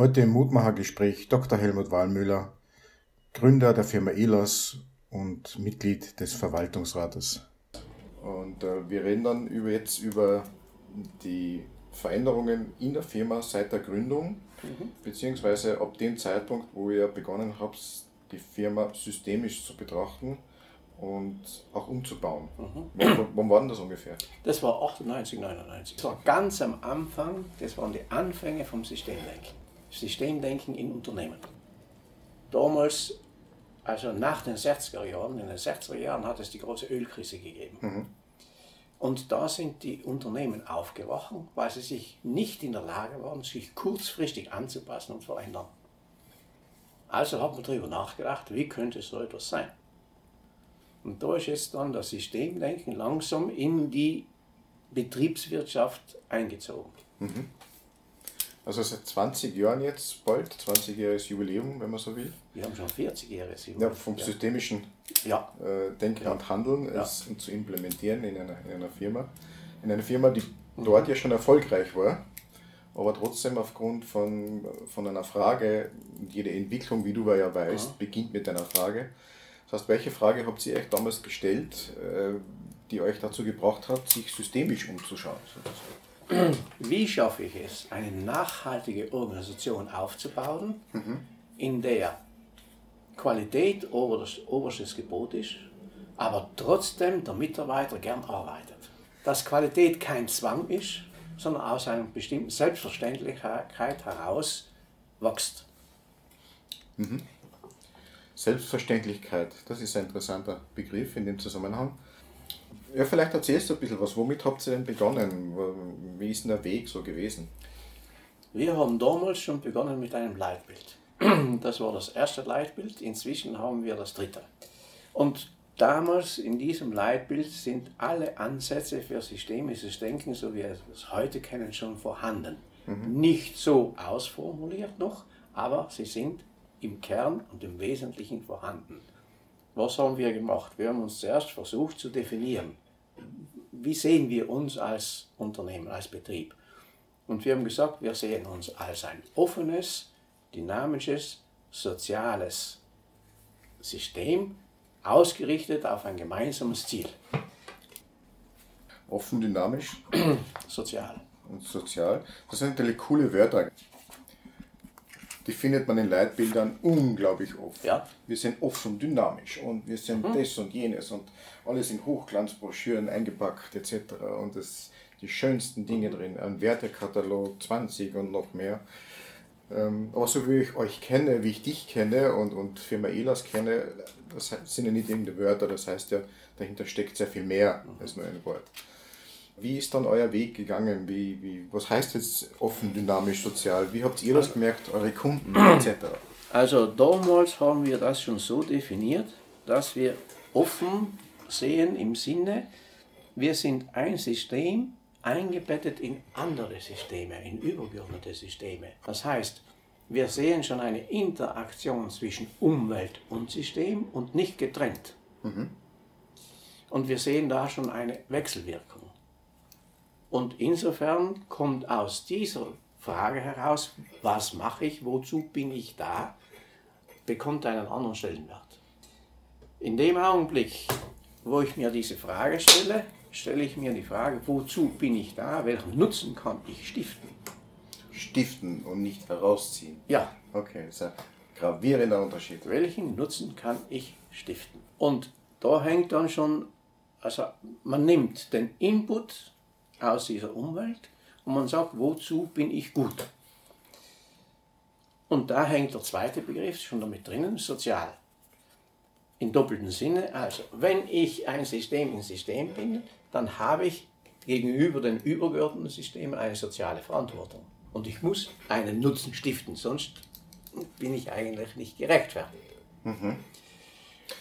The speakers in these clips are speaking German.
Heute im Mutmachergespräch Dr. Helmut Wahlmüller, Gründer der Firma ELOS und Mitglied des Verwaltungsrates. Und äh, wir reden dann über, jetzt über die Veränderungen in der Firma seit der Gründung, mhm. beziehungsweise ab dem Zeitpunkt, wo ihr begonnen habt, die Firma systemisch zu betrachten und auch umzubauen. Mhm. Wann, wann war denn das ungefähr? Das war 98, 99. Das war ganz am Anfang, das waren die Anfänge vom Systemdenken. Systemdenken in Unternehmen. Damals, also nach den 60er Jahren, in den 60er Jahren hat es die große Ölkrise gegeben. Mhm. Und da sind die Unternehmen aufgewacht, weil sie sich nicht in der Lage waren, sich kurzfristig anzupassen und verändern. Also hat man darüber nachgedacht, wie könnte so etwas sein. Und da ist jetzt dann das Systemdenken langsam in die Betriebswirtschaft eingezogen. Mhm. Also seit 20 Jahren jetzt bald, 20-jähriges Jubiläum, wenn man so will. Wir haben schon 40-jähriges Jubiläum. Ja, vom systemischen ja. Äh, Denken ja. und Handeln ja. es, zu implementieren in einer, in einer Firma. In einer Firma, die mhm. dort ja schon erfolgreich war, aber trotzdem aufgrund von, von einer Frage, jede Entwicklung, wie du ja weißt, mhm. beginnt mit einer Frage. Das heißt, welche Frage habt ihr euch damals gestellt, äh, die euch dazu gebracht hat, sich systemisch umzuschauen? Sozusagen? Wie schaffe ich es, eine nachhaltige Organisation aufzubauen, mhm. in der Qualität oberstes Gebot ist, aber trotzdem der Mitarbeiter gern arbeitet. Dass Qualität kein Zwang ist, sondern aus einer bestimmten Selbstverständlichkeit heraus wächst. Mhm. Selbstverständlichkeit, das ist ein interessanter Begriff in dem Zusammenhang. Ja, vielleicht erzählst du ein bisschen was. Womit habt ihr denn begonnen? Wie ist denn der Weg so gewesen? Wir haben damals schon begonnen mit einem Leitbild. Das war das erste Leitbild. Inzwischen haben wir das dritte. Und damals in diesem Leitbild sind alle Ansätze für systemisches Denken, so wie wir es heute kennen, schon vorhanden. Mhm. Nicht so ausformuliert noch, aber sie sind im Kern und im Wesentlichen vorhanden. Was haben wir gemacht? Wir haben uns zuerst versucht zu definieren. Wie sehen wir uns als Unternehmen, als Betrieb? Und wir haben gesagt, wir sehen uns als ein offenes, dynamisches, soziales System, ausgerichtet auf ein gemeinsames Ziel. Offen, dynamisch? Sozial. Und sozial. Das sind natürlich coole Wörter die findet man in Leitbildern unglaublich oft. Ja. Wir sind offen, dynamisch und wir sind mhm. das und jenes und alles in Hochglanzbroschüren eingepackt etc. Und das die schönsten Dinge mhm. drin, ein Wertekatalog 20 und noch mehr. Ähm, aber so wie ich euch kenne, wie ich dich kenne und, und Firma Elas kenne, das sind ja nicht irgendeine Wörter, das heißt ja, dahinter steckt sehr viel mehr mhm. als nur ein Wort. Wie ist dann euer Weg gegangen? Wie, wie, was heißt jetzt offen, dynamisch, sozial? Wie habt ihr das gemerkt, eure Kunden etc.? Also damals haben wir das schon so definiert, dass wir offen sehen im Sinne, wir sind ein System eingebettet in andere Systeme, in übergeordnete Systeme. Das heißt, wir sehen schon eine Interaktion zwischen Umwelt und System und nicht getrennt. Mhm. Und wir sehen da schon eine Wechselwirkung. Und insofern kommt aus dieser Frage heraus, was mache ich, wozu bin ich da, bekommt einen anderen Stellenwert. In dem Augenblick, wo ich mir diese Frage stelle, stelle ich mir die Frage, wozu bin ich da, welchen Nutzen kann ich stiften. Stiften und nicht herausziehen. Ja. Okay, das ist ein gravierender Unterschied. Welchen Nutzen kann ich stiften? Und da hängt dann schon, also man nimmt den Input aus dieser Umwelt und man sagt, wozu bin ich gut? Und da hängt der zweite Begriff schon damit drinnen, sozial. In doppeltem Sinne, also wenn ich ein System in System bin, dann habe ich gegenüber den übergeordneten Systemen eine soziale Verantwortung. Und ich muss einen Nutzen stiften, sonst bin ich eigentlich nicht gerechtfertigt. Mhm.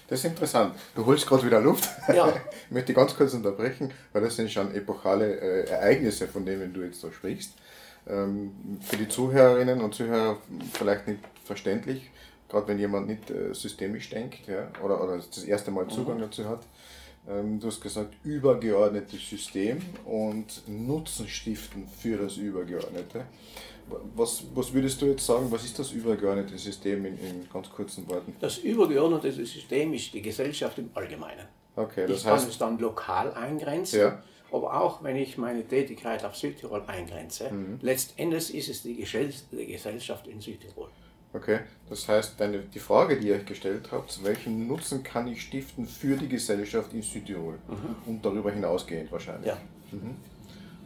Das ist interessant. Du holst gerade wieder Luft. Ja. ich möchte ganz kurz unterbrechen, weil das sind schon epochale äh, Ereignisse, von denen du jetzt da sprichst. Ähm, für die Zuhörerinnen und Zuhörer vielleicht nicht verständlich, gerade wenn jemand nicht äh, systemisch denkt ja, oder, oder das erste Mal Zugang mhm. dazu hat. Ähm, du hast gesagt, übergeordnetes System und Nutzen stiften für das Übergeordnete. Was, was würdest du jetzt sagen, was ist das übergeordnete System in, in ganz kurzen Worten? Das übergeordnete System ist die Gesellschaft im Allgemeinen. Okay, das ich heißt, kann es dann lokal eingrenzen, ja. aber auch wenn ich meine Tätigkeit auf Südtirol eingrenze, mhm. letztendlich ist es die Gesellschaft in Südtirol. Okay, das heißt, deine, die Frage, die ihr euch gestellt habt, welchen Nutzen kann ich stiften für die Gesellschaft in Südtirol mhm. und darüber hinausgehend wahrscheinlich? Ja. Mhm.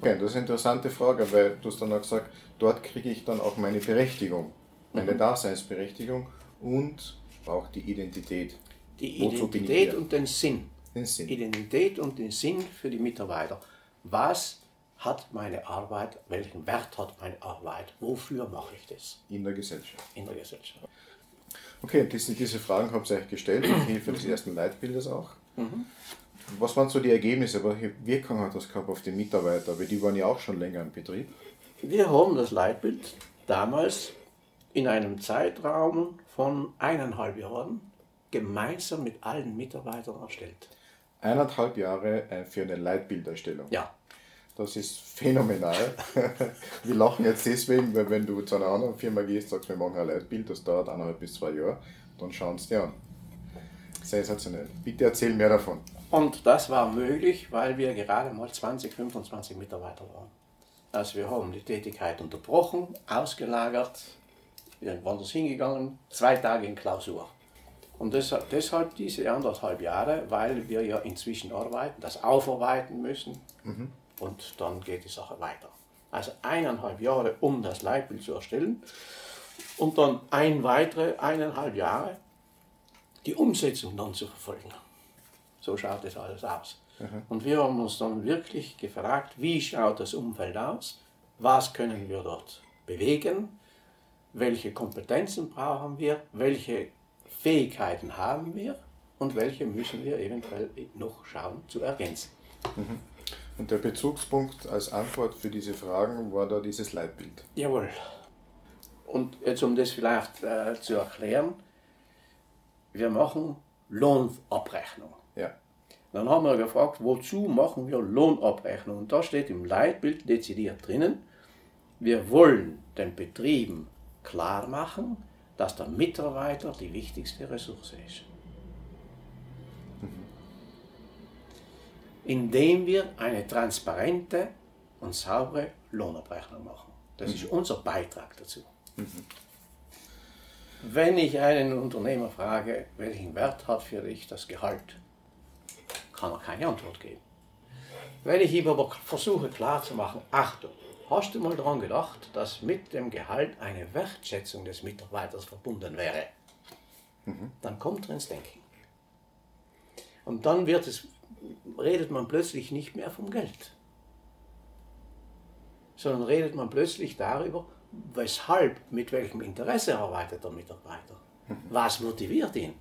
Okay, das ist eine interessante Frage, weil du hast dann auch gesagt, dort kriege ich dann auch meine Berechtigung, meine mhm. Daseinsberechtigung und auch die Identität. Die Identität und den Sinn. den Sinn. Identität und den Sinn für die Mitarbeiter. Was hat meine Arbeit, welchen Wert hat meine Arbeit, wofür mache ich das? In der Gesellschaft. In der Gesellschaft. Okay, diese, diese Fragen habt ihr euch gestellt, mit Hilfe des ersten Leitbildes auch. Mhm. Was waren so die Ergebnisse? Welche Wirkung hat das gehabt auf die Mitarbeiter? Weil die waren ja auch schon länger im Betrieb. Wir haben das Leitbild damals in einem Zeitraum von eineinhalb Jahren gemeinsam mit allen Mitarbeitern erstellt. Eineinhalb Jahre äh, für eine Leitbilderstellung. Ja. Das ist phänomenal. wir lachen jetzt deswegen, weil wenn du zu einer anderen Firma gehst, sagst, wir machen ein Leitbild, das dauert eineinhalb bis zwei Jahre, dann schauen sie dir an. Sensationell. Bitte erzähl mehr davon. Und das war möglich, weil wir gerade mal 20, 25 Mitarbeiter waren. Also wir haben die Tätigkeit unterbrochen, ausgelagert, woanders hingegangen, zwei Tage in Klausur. Und deshalb, deshalb diese anderthalb Jahre, weil wir ja inzwischen arbeiten, das aufarbeiten müssen mhm. und dann geht die Sache weiter. Also eineinhalb Jahre, um das Leitbild zu erstellen und dann ein weitere eineinhalb Jahre die Umsetzung dann zu verfolgen. So schaut das alles aus. Mhm. Und wir haben uns dann wirklich gefragt, wie schaut das Umfeld aus? Was können wir dort bewegen? Welche Kompetenzen brauchen wir? Welche Fähigkeiten haben wir? Und welche müssen wir eventuell noch schauen zu ergänzen? Mhm. Und der Bezugspunkt als Antwort für diese Fragen war da dieses Leitbild. Jawohl. Und jetzt um das vielleicht äh, zu erklären, wir machen Lohnabrechnung. Ja. Dann haben wir gefragt, wozu machen wir Lohnabrechnung? Und da steht im Leitbild dezidiert drinnen, wir wollen den Betrieben klar machen, dass der Mitarbeiter die wichtigste Ressource ist. Mhm. Indem wir eine transparente und saubere Lohnabrechnung machen. Das mhm. ist unser Beitrag dazu. Mhm. Wenn ich einen Unternehmer frage, welchen Wert hat für dich das Gehalt, kann er keine Antwort geben. Wenn ich ihm aber versuche klarzumachen, Achtung, hast du mal daran gedacht, dass mit dem Gehalt eine Wertschätzung des Mitarbeiters verbunden wäre, mhm. dann kommt er ins Denken. Und dann wird es, redet man plötzlich nicht mehr vom Geld, sondern redet man plötzlich darüber, weshalb, mit welchem Interesse arbeitet der Mitarbeiter? Was motiviert ihn?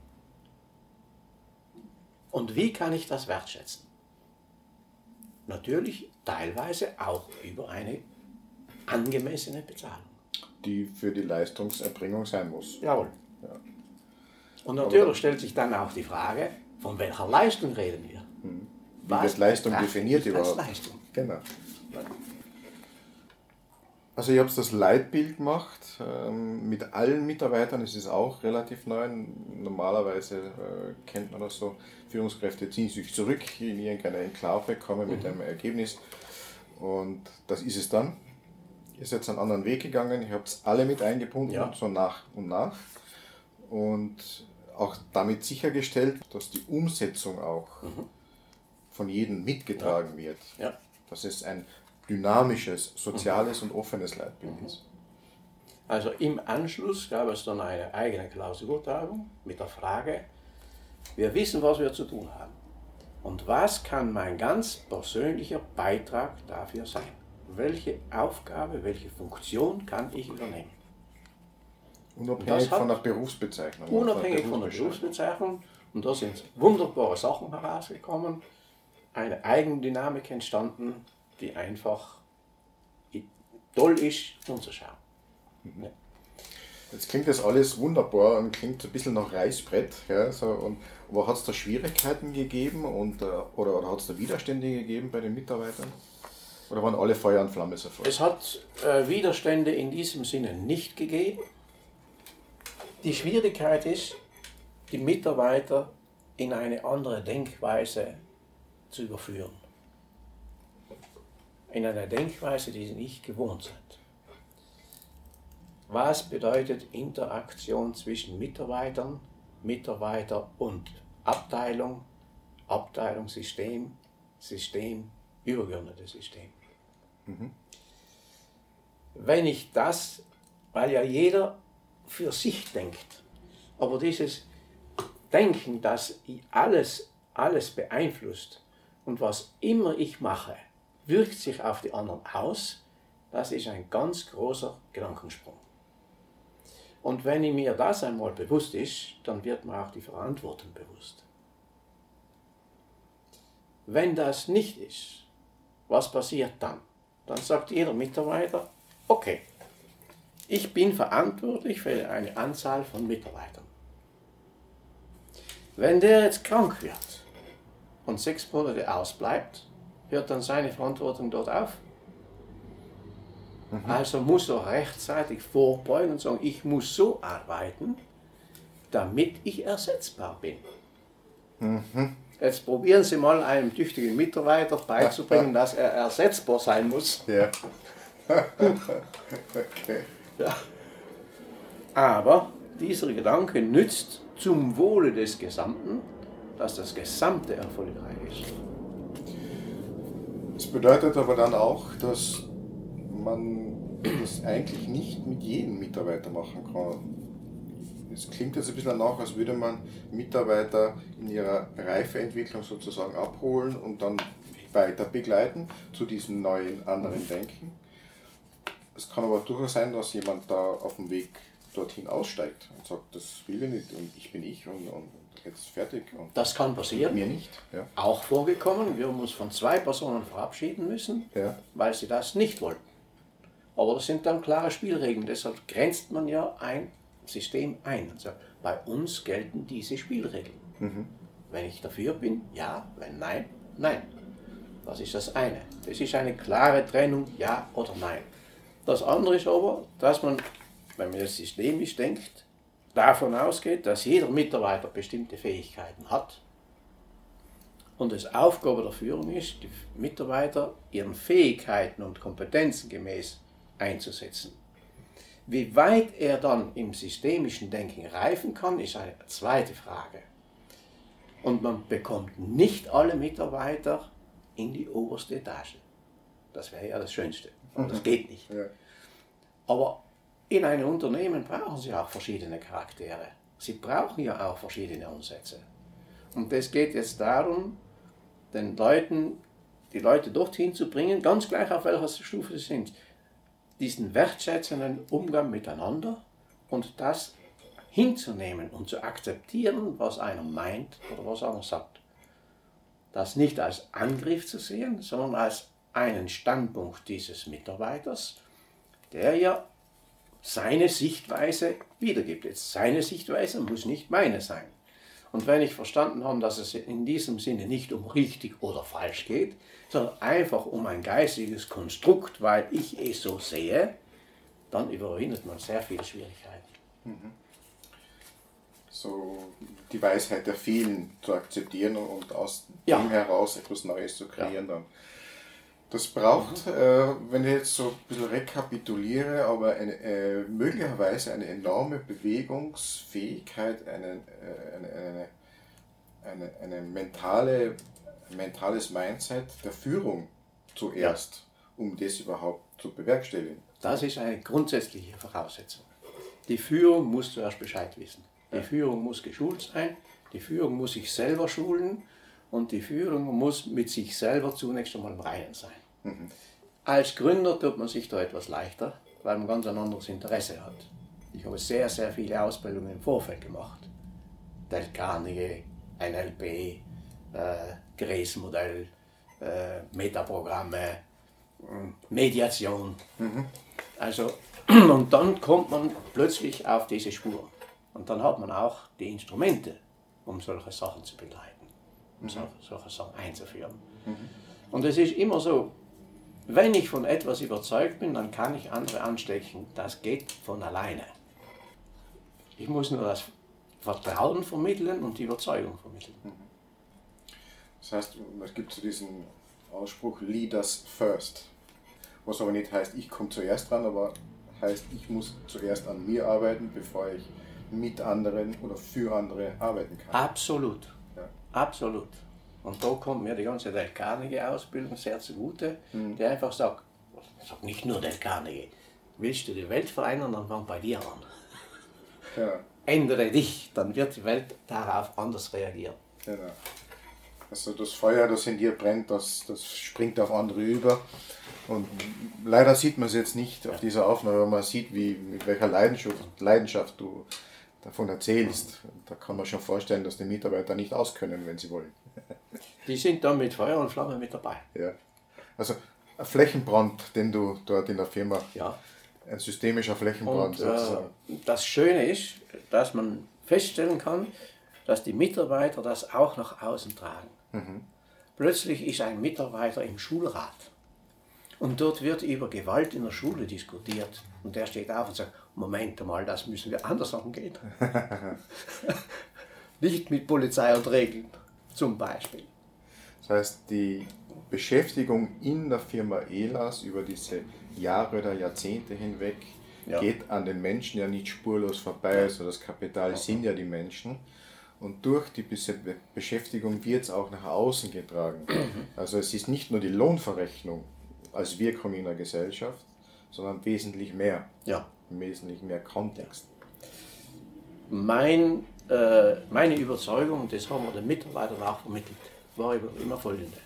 Und wie kann ich das wertschätzen? Natürlich teilweise auch über eine angemessene Bezahlung. Die für die Leistungserbringung sein muss. Jawohl. Ja. Und natürlich stellt sich dann auch die Frage, von welcher Leistung reden wir? Hm. Wie Was wird Leistung definiert überhaupt? Leistung? Genau. Also ich habe das Leitbild gemacht ähm, mit allen Mitarbeitern. Es ist auch relativ neu. Normalerweise äh, kennt man das so. Führungskräfte ziehen sich zurück in irgendeine Enklave, kommen mit mhm. einem Ergebnis. Und das ist es dann. Ihr seid einen anderen Weg gegangen. Ich habe es alle mit eingebunden, ja. so nach und nach. Und auch damit sichergestellt, dass die Umsetzung auch mhm. von jedem mitgetragen ja. wird. Ja. Dass es ein dynamisches, soziales und offenes Leitbild ist. Also im Anschluss gab es dann eine eigene Klausurtagung mit der Frage, wir wissen, was wir zu tun haben. Und was kann mein ganz persönlicher Beitrag dafür sein? Welche Aufgabe, welche Funktion kann ich übernehmen? Unabhängig von der Berufsbezeichnung. Unabhängig von der Berufsbezeichnung. Und da sind wunderbare Sachen herausgekommen, eine Eigendynamik entstanden, die einfach toll ist anzuschauen. Mhm. Jetzt klingt das alles wunderbar und klingt ein bisschen nach Reißbrett. Ja, so, und, aber hat es da Schwierigkeiten gegeben und, äh, oder, oder hat es da Widerstände gegeben bei den Mitarbeitern? Oder waren alle Feuer und Flamme sofort? Es hat äh, Widerstände in diesem Sinne nicht gegeben. Die Schwierigkeit ist, die Mitarbeiter in eine andere Denkweise zu überführen. In eine Denkweise, die sie nicht gewohnt sind. Was bedeutet Interaktion zwischen Mitarbeitern, Mitarbeiter und Abteilung, Abteilung, System, System, übergeordnetes System? Mhm. Wenn ich das, weil ja jeder für sich denkt, aber dieses Denken, dass alles, alles beeinflusst und was immer ich mache, wirkt sich auf die anderen aus, das ist ein ganz großer Gedankensprung. Und wenn mir das einmal bewusst ist, dann wird mir auch die Verantwortung bewusst. Wenn das nicht ist, was passiert dann? Dann sagt jeder Mitarbeiter, okay, ich bin verantwortlich für eine Anzahl von Mitarbeitern. Wenn der jetzt krank wird und sechs Monate ausbleibt, hört dann seine Verantwortung dort auf? Mhm. Also muss er rechtzeitig vorbeugen und sagen, ich muss so arbeiten, damit ich ersetzbar bin. Mhm. Jetzt probieren Sie mal einem tüchtigen Mitarbeiter beizubringen, dass er ersetzbar sein muss. Ja. okay. Ja. Aber dieser Gedanke nützt zum Wohle des Gesamten, dass das Gesamte erfolgreich ist. Das bedeutet aber dann auch, dass man das eigentlich nicht mit jedem Mitarbeiter machen kann. Es klingt jetzt ein bisschen danach, als würde man Mitarbeiter in ihrer Reifeentwicklung sozusagen abholen und dann weiter begleiten zu diesem neuen, anderen Denken. Es kann aber durchaus sein, dass jemand da auf dem Weg dorthin aussteigt und sagt, das will ich nicht und ich bin ich und, und jetzt fertig. Und das kann passieren. Mir nicht. Ja. Auch vorgekommen. Wir haben uns von zwei Personen verabschieden müssen, ja. weil sie das nicht wollten. Aber das sind dann klare Spielregeln. Deshalb grenzt man ja ein System ein und sagt, bei uns gelten diese Spielregeln. Mhm. Wenn ich dafür bin, ja, wenn nein, nein. Das ist das eine. Das ist eine klare Trennung, ja oder nein. Das andere ist aber, dass man, wenn man jetzt systemisch denkt, davon ausgeht, dass jeder Mitarbeiter bestimmte Fähigkeiten hat und es Aufgabe der Führung ist, die Mitarbeiter ihren Fähigkeiten und Kompetenzen gemäß einzusetzen. Wie weit er dann im systemischen Denken reifen kann, ist eine zweite Frage. Und man bekommt nicht alle Mitarbeiter in die oberste Etage. Das wäre ja das Schönste. Und das geht nicht. Aber in einem Unternehmen brauchen sie auch verschiedene Charaktere. Sie brauchen ja auch verschiedene Umsätze. Und es geht jetzt darum, den Leuten, die Leute dorthin zu bringen, ganz gleich auf welcher Stufe sie sind, diesen wertschätzenden Umgang miteinander und das hinzunehmen und zu akzeptieren, was einer meint oder was einer sagt. Das nicht als Angriff zu sehen, sondern als einen Standpunkt dieses Mitarbeiters, der ja seine Sichtweise wiedergibt. Jetzt seine Sichtweise muss nicht meine sein. Und wenn ich verstanden habe, dass es in diesem Sinne nicht um richtig oder falsch geht, sondern einfach um ein geistiges Konstrukt, weil ich es so sehe, dann überwindet man sehr viele Schwierigkeiten. Mhm. So die Weisheit der vielen zu akzeptieren und aus ja. dem heraus etwas Neues zu kreieren ja. dann. Das braucht, mhm. äh, wenn ich jetzt so ein bisschen rekapituliere, aber eine, äh, möglicherweise eine enorme Bewegungsfähigkeit, eine, äh, eine, eine, eine, eine mentale mentales Mindset der Führung zuerst, ja. um das überhaupt zu bewerkstelligen. Das ist eine grundsätzliche Voraussetzung. Die Führung muss zuerst Bescheid wissen. Die ja. Führung muss geschult sein, die Führung muss sich selber schulen und die Führung muss mit sich selber zunächst einmal im Reinen sein. Mhm. Als Gründer tut man sich da etwas leichter, weil man ganz ein anderes Interesse hat. Ich habe sehr, sehr viele Ausbildungen im Vorfeld gemacht. Del Carnegie, NLP, äh, Grace-Modell, äh, Metaprogramme, Mediation. Mhm. Also, und dann kommt man plötzlich auf diese Spur. Und dann hat man auch die Instrumente, um solche Sachen zu begleiten, um mhm. solche Sachen einzuführen. Mhm. Und es ist immer so, Wenn ich von etwas überzeugt bin, dann kann ich andere anstecken. Das geht von alleine. Ich muss nur das Vertrauen vermitteln und die Überzeugung vermitteln. Das heißt, es gibt so diesen Ausspruch Leaders first. Was aber nicht heißt, ich komme zuerst dran, aber heißt, ich muss zuerst an mir arbeiten, bevor ich mit anderen oder für andere arbeiten kann. Absolut. Ja. Absolut. Und da kommt mir die ganze Del Carnegie-Ausbildung sehr zugute, mhm. die einfach sagt, sagt nicht nur Del Carnegie, willst du die Welt verändern, dann fang bei dir an. Ja. Ändere dich, dann wird die Welt darauf anders reagieren. Genau. Also das Feuer, das in dir brennt, das, das springt auf andere über. Und leider sieht man es jetzt nicht auf dieser Aufnahme, aber man sieht, wie, mit welcher Leidenschaft, Leidenschaft du davon erzählst. Da kann man schon vorstellen, dass die Mitarbeiter nicht auskönnen, wenn sie wollen. Die sind da mit Feuer und Flamme mit dabei. Ja. Also ein Flächenbrand, den du dort in der Firma, ja. ein systemischer Flächenbrand und, Äh, das Schöne ist, dass man feststellen kann, dass die Mitarbeiter das auch nach außen tragen. Mhm. Plötzlich ist ein Mitarbeiter im Schulrat und dort wird über Gewalt in der Schule diskutiert. Und der steht auf und sagt, Moment mal, das müssen wir anders angehen. Nicht mit Polizei und Regeln, zum Beispiel. Das heißt, die Beschäftigung in der Firma ELAS über diese Jahre oder Jahrzehnte hinweg ja. geht an den Menschen ja nicht spurlos vorbei. Also das Kapital sind ja die Menschen. Und durch die Beschäftigung wird es auch nach außen getragen. Mhm. Also es ist nicht nur die Lohnverrechnung als Wirkung in der Gesellschaft, sondern wesentlich mehr. Ja. Wesentlich mehr Kontext. Mein, äh, meine Überzeugung, das haben wir den Mitarbeitern auch vermittelt, war immer folgende.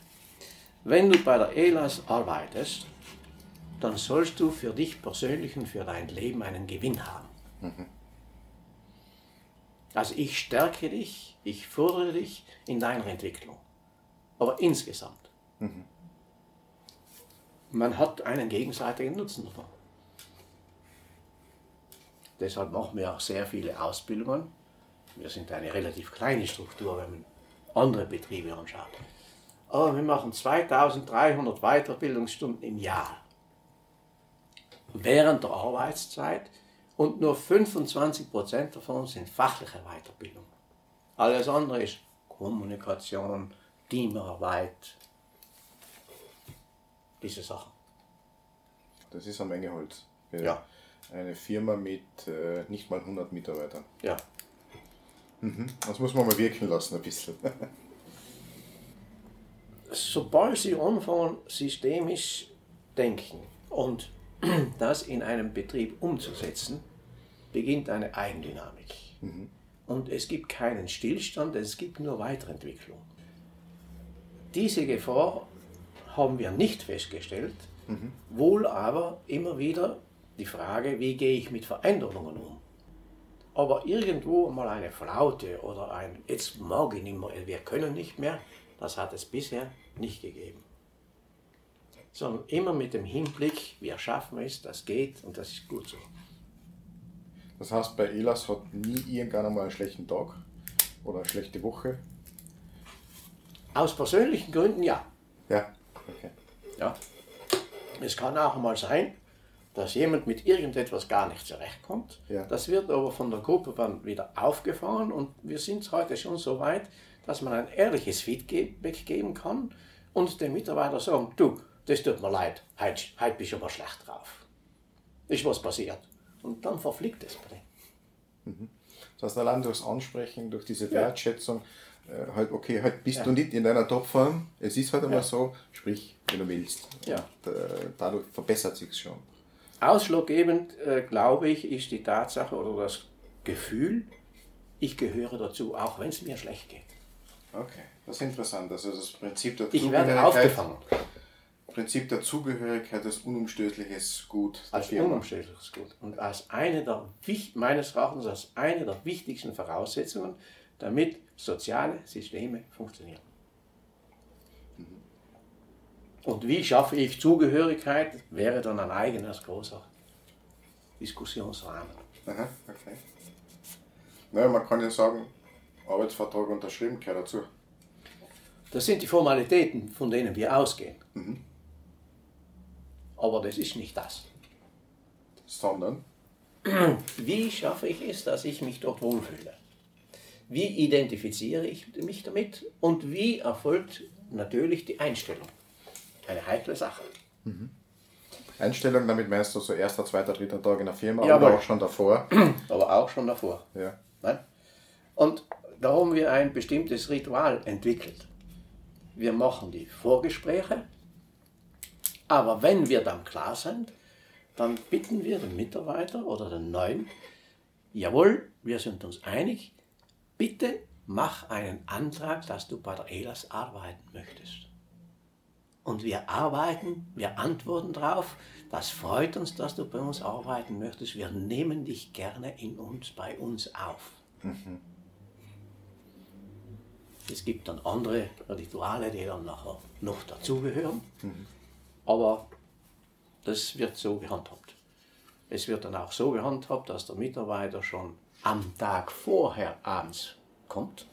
Wenn du bei der ELAS arbeitest, dann sollst du für dich persönlich und für dein Leben einen Gewinn haben. Mhm. Also ich stärke dich, ich fördere dich in deiner Entwicklung. Aber insgesamt. Mhm. Man hat einen gegenseitigen Nutzen davon. Deshalb machen wir auch sehr viele Ausbildungen. Wir sind eine relativ kleine Struktur, wenn man andere Betriebe anschaut. Aber wir machen 2300 Weiterbildungsstunden im Jahr. Während der Arbeitszeit und nur 25% davon sind fachliche Weiterbildung. Alles andere ist Kommunikation, Teamarbeit, diese Sachen. Das ist eine Menge Holz. Ja. Eine Firma mit äh, nicht mal 100 Mitarbeitern. Ja. Mhm. Das muss man mal wirken lassen ein bisschen. Sobald Sie anfangen, systemisch denken und das in einem Betrieb umzusetzen, beginnt eine Eigendynamik. Mhm. Und es gibt keinen Stillstand, es gibt nur Weiterentwicklung. Diese Gefahr haben wir nicht festgestellt, mhm. wohl aber immer wieder die Frage, wie gehe ich mit Veränderungen um. Aber irgendwo mal eine Flaute oder ein, jetzt mag ich nicht mehr, wir können nicht mehr, das hat es bisher nicht gegeben. Sondern immer mit dem Hinblick, wir schaffen es, das geht und das ist gut so. Das heißt, bei Elas hat nie irgendwann einmal einen schlechten Tag oder eine schlechte Woche? Aus persönlichen Gründen ja. Ja. Okay. Ja. Es kann auch mal sein, dass jemand mit irgendetwas gar nicht zurechtkommt. Ja. Das wird aber von der Gruppe dann wieder aufgefahren und wir sind heute schon so weit, dass man ein ehrliches Feedback geben kann und den Mitarbeiter sagen, du, das tut mir leid, heute, heute bist du aber schlecht drauf. Ist was passiert. Und dann verfliegt es bei mhm. Das heißt, allein durchs Ansprechen, durch diese Wertschätzung, äh, halt, okay, halt bist ja. du nicht in deiner Topform, es ist halt einmal ja. so, sprich, wenn du willst. Ja. Und, äh, dadurch verbessert sich schon. Ausschlaggebend, äh, glaube ich, ist die Tatsache oder das Gefühl, ich gehöre dazu, auch wenn es mir schlecht geht. Okay, das ist interessant. Also das Prinzip der Ich werde aufgefangen. Prinzip der Zugehörigkeit als unumstößliches Gut. Als unumstößliches Gut. Und als eine der, meines Erachtens als eine der wichtigsten Voraussetzungen, damit soziale Systeme funktionieren. Mhm. Und wie schaffe ich Zugehörigkeit, wäre dann ein eigenes großer Diskussionsrahmen. Aha, okay. Naja, man kann ja sagen, Arbeitsvertrag unterschrieben gehört dazu. Das sind die Formalitäten, von denen wir ausgehen. Mhm. Aber das ist nicht das. Sondern? Wie schaffe ich es, dass ich mich dort wohlfühle? Wie identifiziere ich mich damit? Und wie erfolgt natürlich die Einstellung? Eine heikle Sache. Mhm. Einstellung, damit meinst du so erster, zweiter, dritter Tag in der Firma, ja, aber auch schon davor? Aber auch schon davor. Ja. Nein? Und da haben wir ein bestimmtes Ritual entwickelt. Wir machen die Vorgespräche, aber wenn wir dann klar sind, dann bitten wir den Mitarbeiter oder den Neuen, jawohl, wir sind uns einig, bitte mach einen Antrag, dass du bei der ELAS arbeiten möchtest. Und wir arbeiten, wir antworten drauf, das freut uns, dass du bei uns arbeiten möchtest, wir nehmen dich gerne in uns, bei uns auf. Mhm. Es gibt dann andere Rituale, die dann nachher noch dazugehören, mhm. aber das wird so gehandhabt. Es wird dann auch so gehandhabt, dass der Mitarbeiter schon am Tag vorher abends kommt.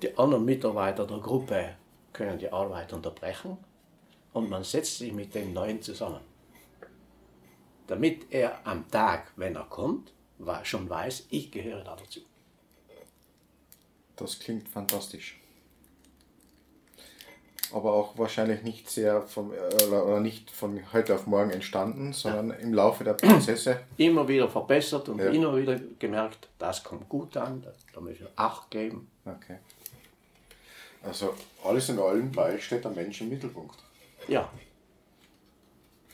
Die anderen Mitarbeiter der Gruppe können die Arbeit unterbrechen und man setzt sich mit dem Neuen zusammen. Damit er am Tag, wenn er kommt, schon weiß, ich gehöre da dazu. Das klingt fantastisch. Aber auch wahrscheinlich nicht sehr vom, oder nicht von heute auf morgen entstanden, sondern ja. im Laufe der Prozesse. Immer wieder verbessert und ja. immer wieder gemerkt, das kommt gut an, da müssen wir Acht geben. Okay. Also alles in allem bei steht der Mensch im Mittelpunkt. Ja.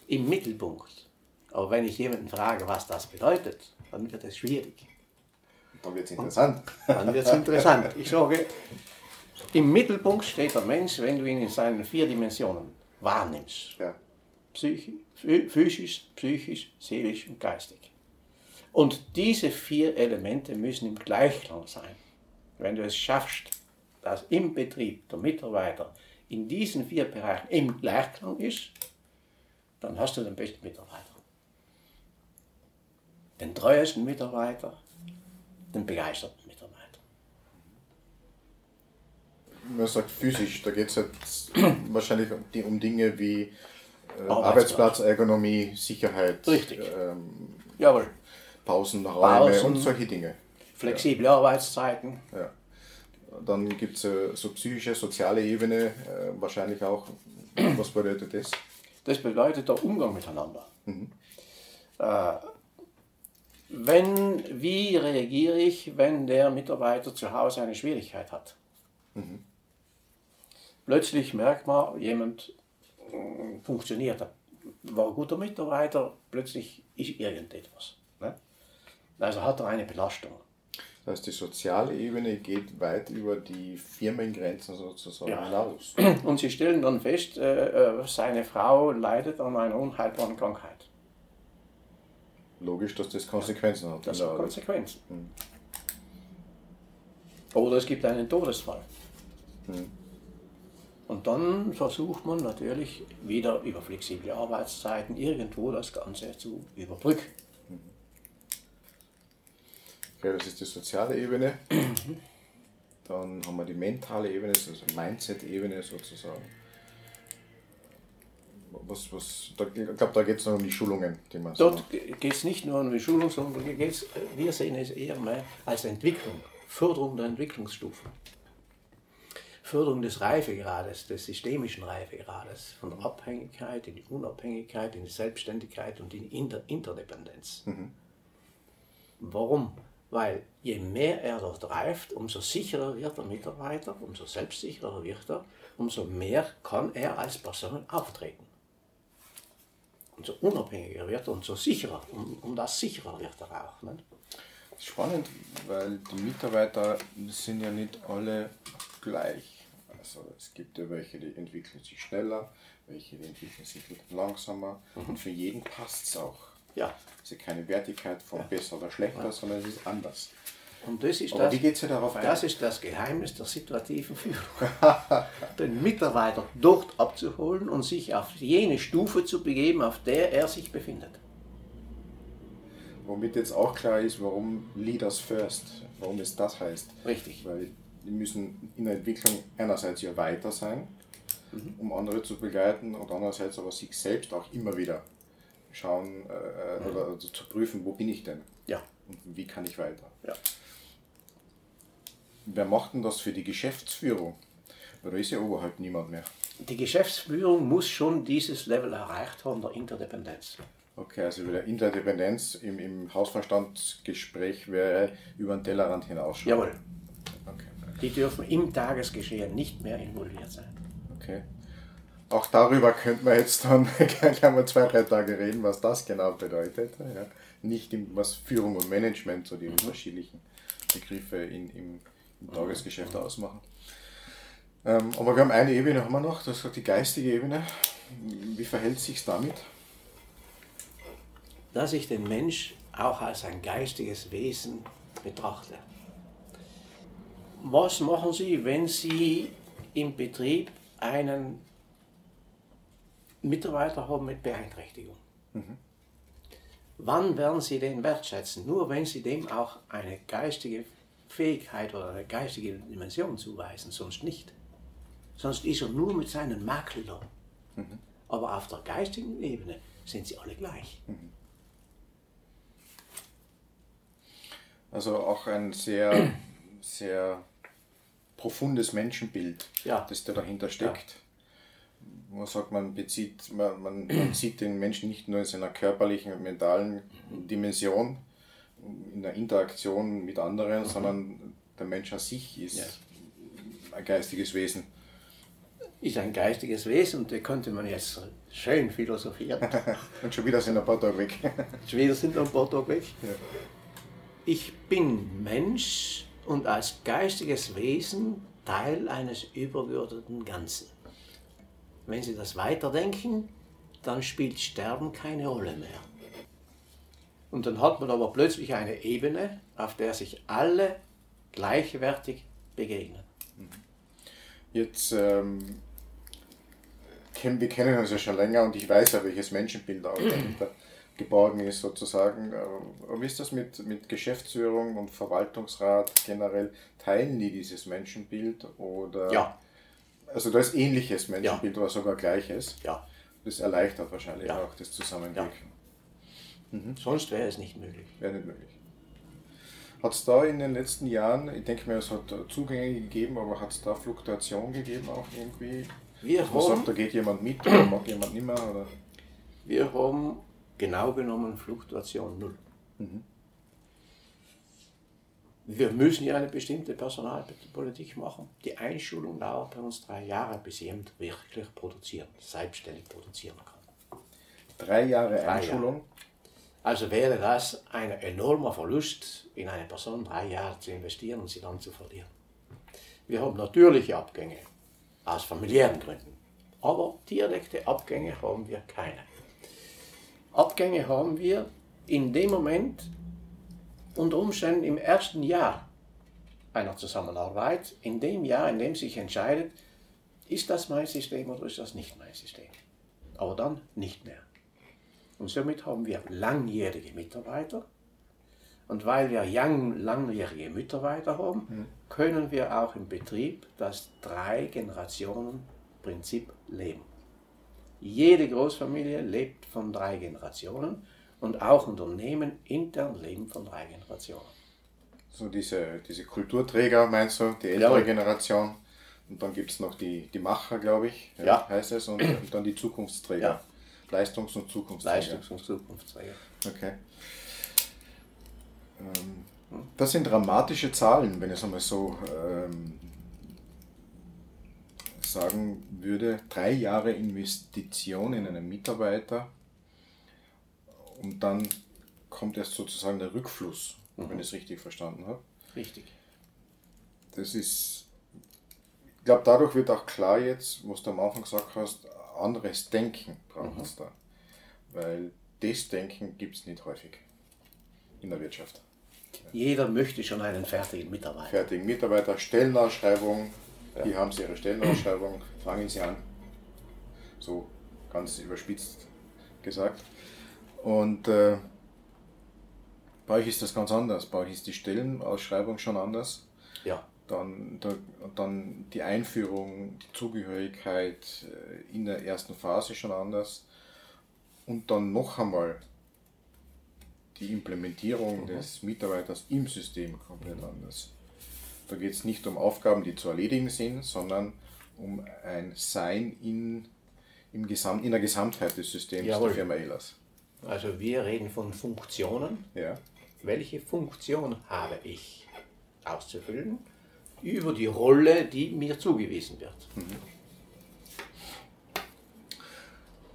Im Mittelpunkt. Aber wenn ich jemanden frage, was das bedeutet, dann wird es schwierig. Dann wird es interessant. Dann wird es interessant. Ich sage, im Mittelpunkt steht der Mensch, wenn du ihn in seinen vier Dimensionen wahrnimmst. Ja. Psychisch, physisch, psychisch, seelisch und geistig. Und diese vier Elemente müssen im Gleichklang sein. Wenn du es schaffst, dass im Betrieb der Mitarbeiter in diesen vier Bereichen im Gleichklang ist, dann hast du den besten Mitarbeiter. Den treuesten Mitarbeiter, den begeisterten Mitarbeiter. Man sagt physisch, da geht es halt wahrscheinlich um Dinge wie äh, Arbeitsplatzergonomie, Sicherheit, Richtig. Ähm. Pausenräume Pausen, und solche Dinge. Flexible ja. Arbeitszeiten. Ja. Dann gibt es äh, so psychische, soziale Ebene, äh, wahrscheinlich auch. Was bedeutet das? Das bedeutet der Umgang miteinander. Mhm. Äh, wenn, wie reagiere ich, wenn der Mitarbeiter zu Hause eine Schwierigkeit hat? Mhm. Plötzlich merkt man, jemand äh, funktioniert, war ein guter Mitarbeiter, plötzlich ist irgendetwas. Ne? Also hat er eine Belastung. Das heißt, die soziale Ebene geht weit über die Firmengrenzen sozusagen ja. hinaus. Und Sie stellen dann fest, äh, äh seine Frau leidet an einer unheilbaren Krankheit logisch, dass das Konsequenzen hat. Das hat Konsequenzen. Hm. Oder es gibt einen Todesfall. Hm. Und dann versucht man natürlich wieder über flexible Arbeitszeiten irgendwo das Ganze zu überbrücken. Okay, das ist die soziale Ebene. Dann haben wir die mentale Ebene, also Mindset-Ebene sozusagen was, was, da, ich glaube, da geht es noch um die Schulungen, die man Dort so geht es nicht nur um die Schulung, sondern geht's, wir sehen es eher mehr als Entwicklung, Förderung der Entwicklungsstufen. Förderung des Reifegrades, des systemischen Reifegrades, von der Abhängigkeit in die Unabhängigkeit, in die Selbstständigkeit und in die Inter Interdependenz. Mhm. Warum? Weil je mehr er dort reift, umso sicherer wird der Mitarbeiter, umso selbstsicherer wird er, umso mehr kann er als Person auftreten umso unabhängiger wird und so sicherer, um, um das sicherer wird er auch. Ne? Spannend, weil die Mitarbeiter sind ja nicht alle gleich. Also es gibt ja welche, die entwickeln sich schneller, welche die entwickeln sich langsamer mhm. und für jeden passt es auch. Ja. Es ist keine Wertigkeit von ja. besser oder schlechter, ja. sondern es ist anders. Und das ist, Aber das, wie geht's ja darauf ein? das ist das Geheimnis der situativen Führung. Den Mitarbeiter dort abzuholen und sich auf jene Stufe zu begeben, auf der er sich befindet. Womit jetzt auch klar ist, warum Leaders First, warum es das heißt. Richtig. Weil die müssen in der Entwicklung einerseits ja weiter sein, mhm. um andere zu begleiten und andererseits aber sich selbst auch immer wieder schauen äh, mhm. oder also zu prüfen, wo bin ich denn? Ja. Und wie kann ich weiter? Ja. Wer macht denn das für die Geschäftsführung? Da ist ja oberhalb niemand mehr. Die Geschäftsführung muss schon dieses Level erreicht haben, der Interdependenz. Okay, also wieder Interdependenz im, im Hausverstandsgespräch wäre über den Tellerrand hinausschauen. Jawohl. Okay. Die dürfen im Tagesgeschehen nicht mehr involviert sein. Okay. Auch darüber könnte man jetzt dann kann man zwei, drei Tage reden, was das genau bedeutet. Ja. Nicht im, was Führung und Management, so die mhm. unterschiedlichen Begriffe in, im, im Tagesgeschäft mhm. ausmachen. Ähm, aber wir haben eine Ebene haben wir noch, das ist die geistige Ebene. Wie verhält sich damit? Dass ich den Mensch auch als ein geistiges Wesen betrachte. Was machen Sie, wenn Sie im Betrieb einen Mitarbeiter haben mit Beeinträchtigung? Mhm. Wann werden Sie den wertschätzen? Nur wenn Sie dem auch eine geistige Fähigkeit oder eine geistige Dimension zuweisen, sonst nicht. Sonst ist er nur mit seinen da. Mhm. Aber auf der geistigen Ebene sind sie alle gleich. Mhm. Also auch ein sehr, sehr profundes Menschenbild, ja. das da dahinter steckt. Ja. Man sagt, man bezieht, man, man, man sieht den Menschen nicht nur in seiner körperlichen und mentalen Dimension, in der Interaktion mit anderen, sondern der Mensch an sich ist ja. ein geistiges Wesen ist ein geistiges Wesen und da könnte man jetzt schön philosophieren. und schon wieder sind ein paar Tage weg. schon wieder sind ein paar Tage weg. Ja. Ich bin Mensch und als geistiges Wesen Teil eines übergeordneten Ganzen. Wenn Sie das weiterdenken, dann spielt Sterben keine Rolle mehr. Und dann hat man aber plötzlich eine Ebene, auf der sich alle gleichwertig begegnen. Jetzt ähm, wir kennen uns ja schon länger und ich weiß ja, welches Menschenbild auch dahinter geborgen ist sozusagen. Wie ist das mit, mit Geschäftsführung und Verwaltungsrat generell? Teilen die dieses Menschenbild oder? Ja. Also da ist ähnliches Menschenbild ja. oder sogar gleiches. Ja. Das erleichtert wahrscheinlich ja. auch das Zusammenwirken. Ja. Mhm. Sonst wäre es nicht möglich. Wäre nicht möglich. Hat es da in den letzten Jahren, ich denke mir, es hat Zugänge gegeben, aber hat es da Fluktuation gegeben auch irgendwie? Wir haben, sagt, da geht jemand mit oder mag jemand nicht mehr? Oder? Wir haben genau genommen Fluktuation null. Mhm. Wir müssen ja eine bestimmte Personalpolitik machen. Die Einschulung dauert bei uns drei Jahre, bis jemand wirklich produzieren, selbstständig produzieren kann. Drei Jahre drei Einschulung? Jahre. Also wäre das ein enormer Verlust, in eine Person drei Jahre zu investieren und sie dann zu verlieren. Wir haben natürliche Abgänge aus familiären Gründen. Aber direkte Abgänge haben wir keine. Abgänge haben wir in dem Moment, unter Umständen im ersten Jahr einer Zusammenarbeit, in dem Jahr, in dem sich entscheidet, ist das mein System oder ist das nicht mein System. Aber dann nicht mehr. Und somit haben wir langjährige Mitarbeiter. Und weil wir langjährige Mitarbeiter haben, mhm können wir auch im Betrieb das Drei-Generationen-Prinzip leben. Jede Großfamilie lebt von drei Generationen und auch Unternehmen intern leben von drei Generationen. So diese, diese Kulturträger meinst du, die ältere ja. Generation und dann gibt es noch die, die Macher, glaube ich, ja. heißt es, und, und dann die Zukunftsträger. Ja. Leistungs- und Zukunftsträger. Leistungs- und Zukunftsträger. Okay. Ähm, das sind dramatische Zahlen, wenn ich es einmal so ähm, sagen würde. Drei Jahre Investition in einen Mitarbeiter und dann kommt erst sozusagen der Rückfluss, mhm. wenn ich es richtig verstanden habe. Richtig. Das ist, ich glaube, dadurch wird auch klar jetzt, was du am Anfang gesagt hast, anderes Denken brauchen es mhm. da. Weil das Denken gibt es nicht häufig in der Wirtschaft. Jeder möchte schon einen fertigen Mitarbeiter. Fertigen Mitarbeiter, Stellenausschreibung. Ja. Hier haben Sie Ihre Stellenausschreibung, fangen Sie an. So ganz überspitzt gesagt. Und äh, bei euch ist das ganz anders. Bei euch ist die Stellenausschreibung schon anders. Ja. dann, dann die Einführung, die Zugehörigkeit äh, in der ersten Phase schon anders und dann noch einmal die Implementierung mhm. des Mitarbeiters im System komplett anders. Da geht es nicht um Aufgaben, die zu erledigen sind, sondern um ein Sein in, im Gesamt, in der Gesamtheit des Systems Jawohl. der Firma ELAS. Also wir reden von Funktionen. Ja. Welche Funktion habe ich auszufüllen über die Rolle, die mir zugewiesen wird? Mhm.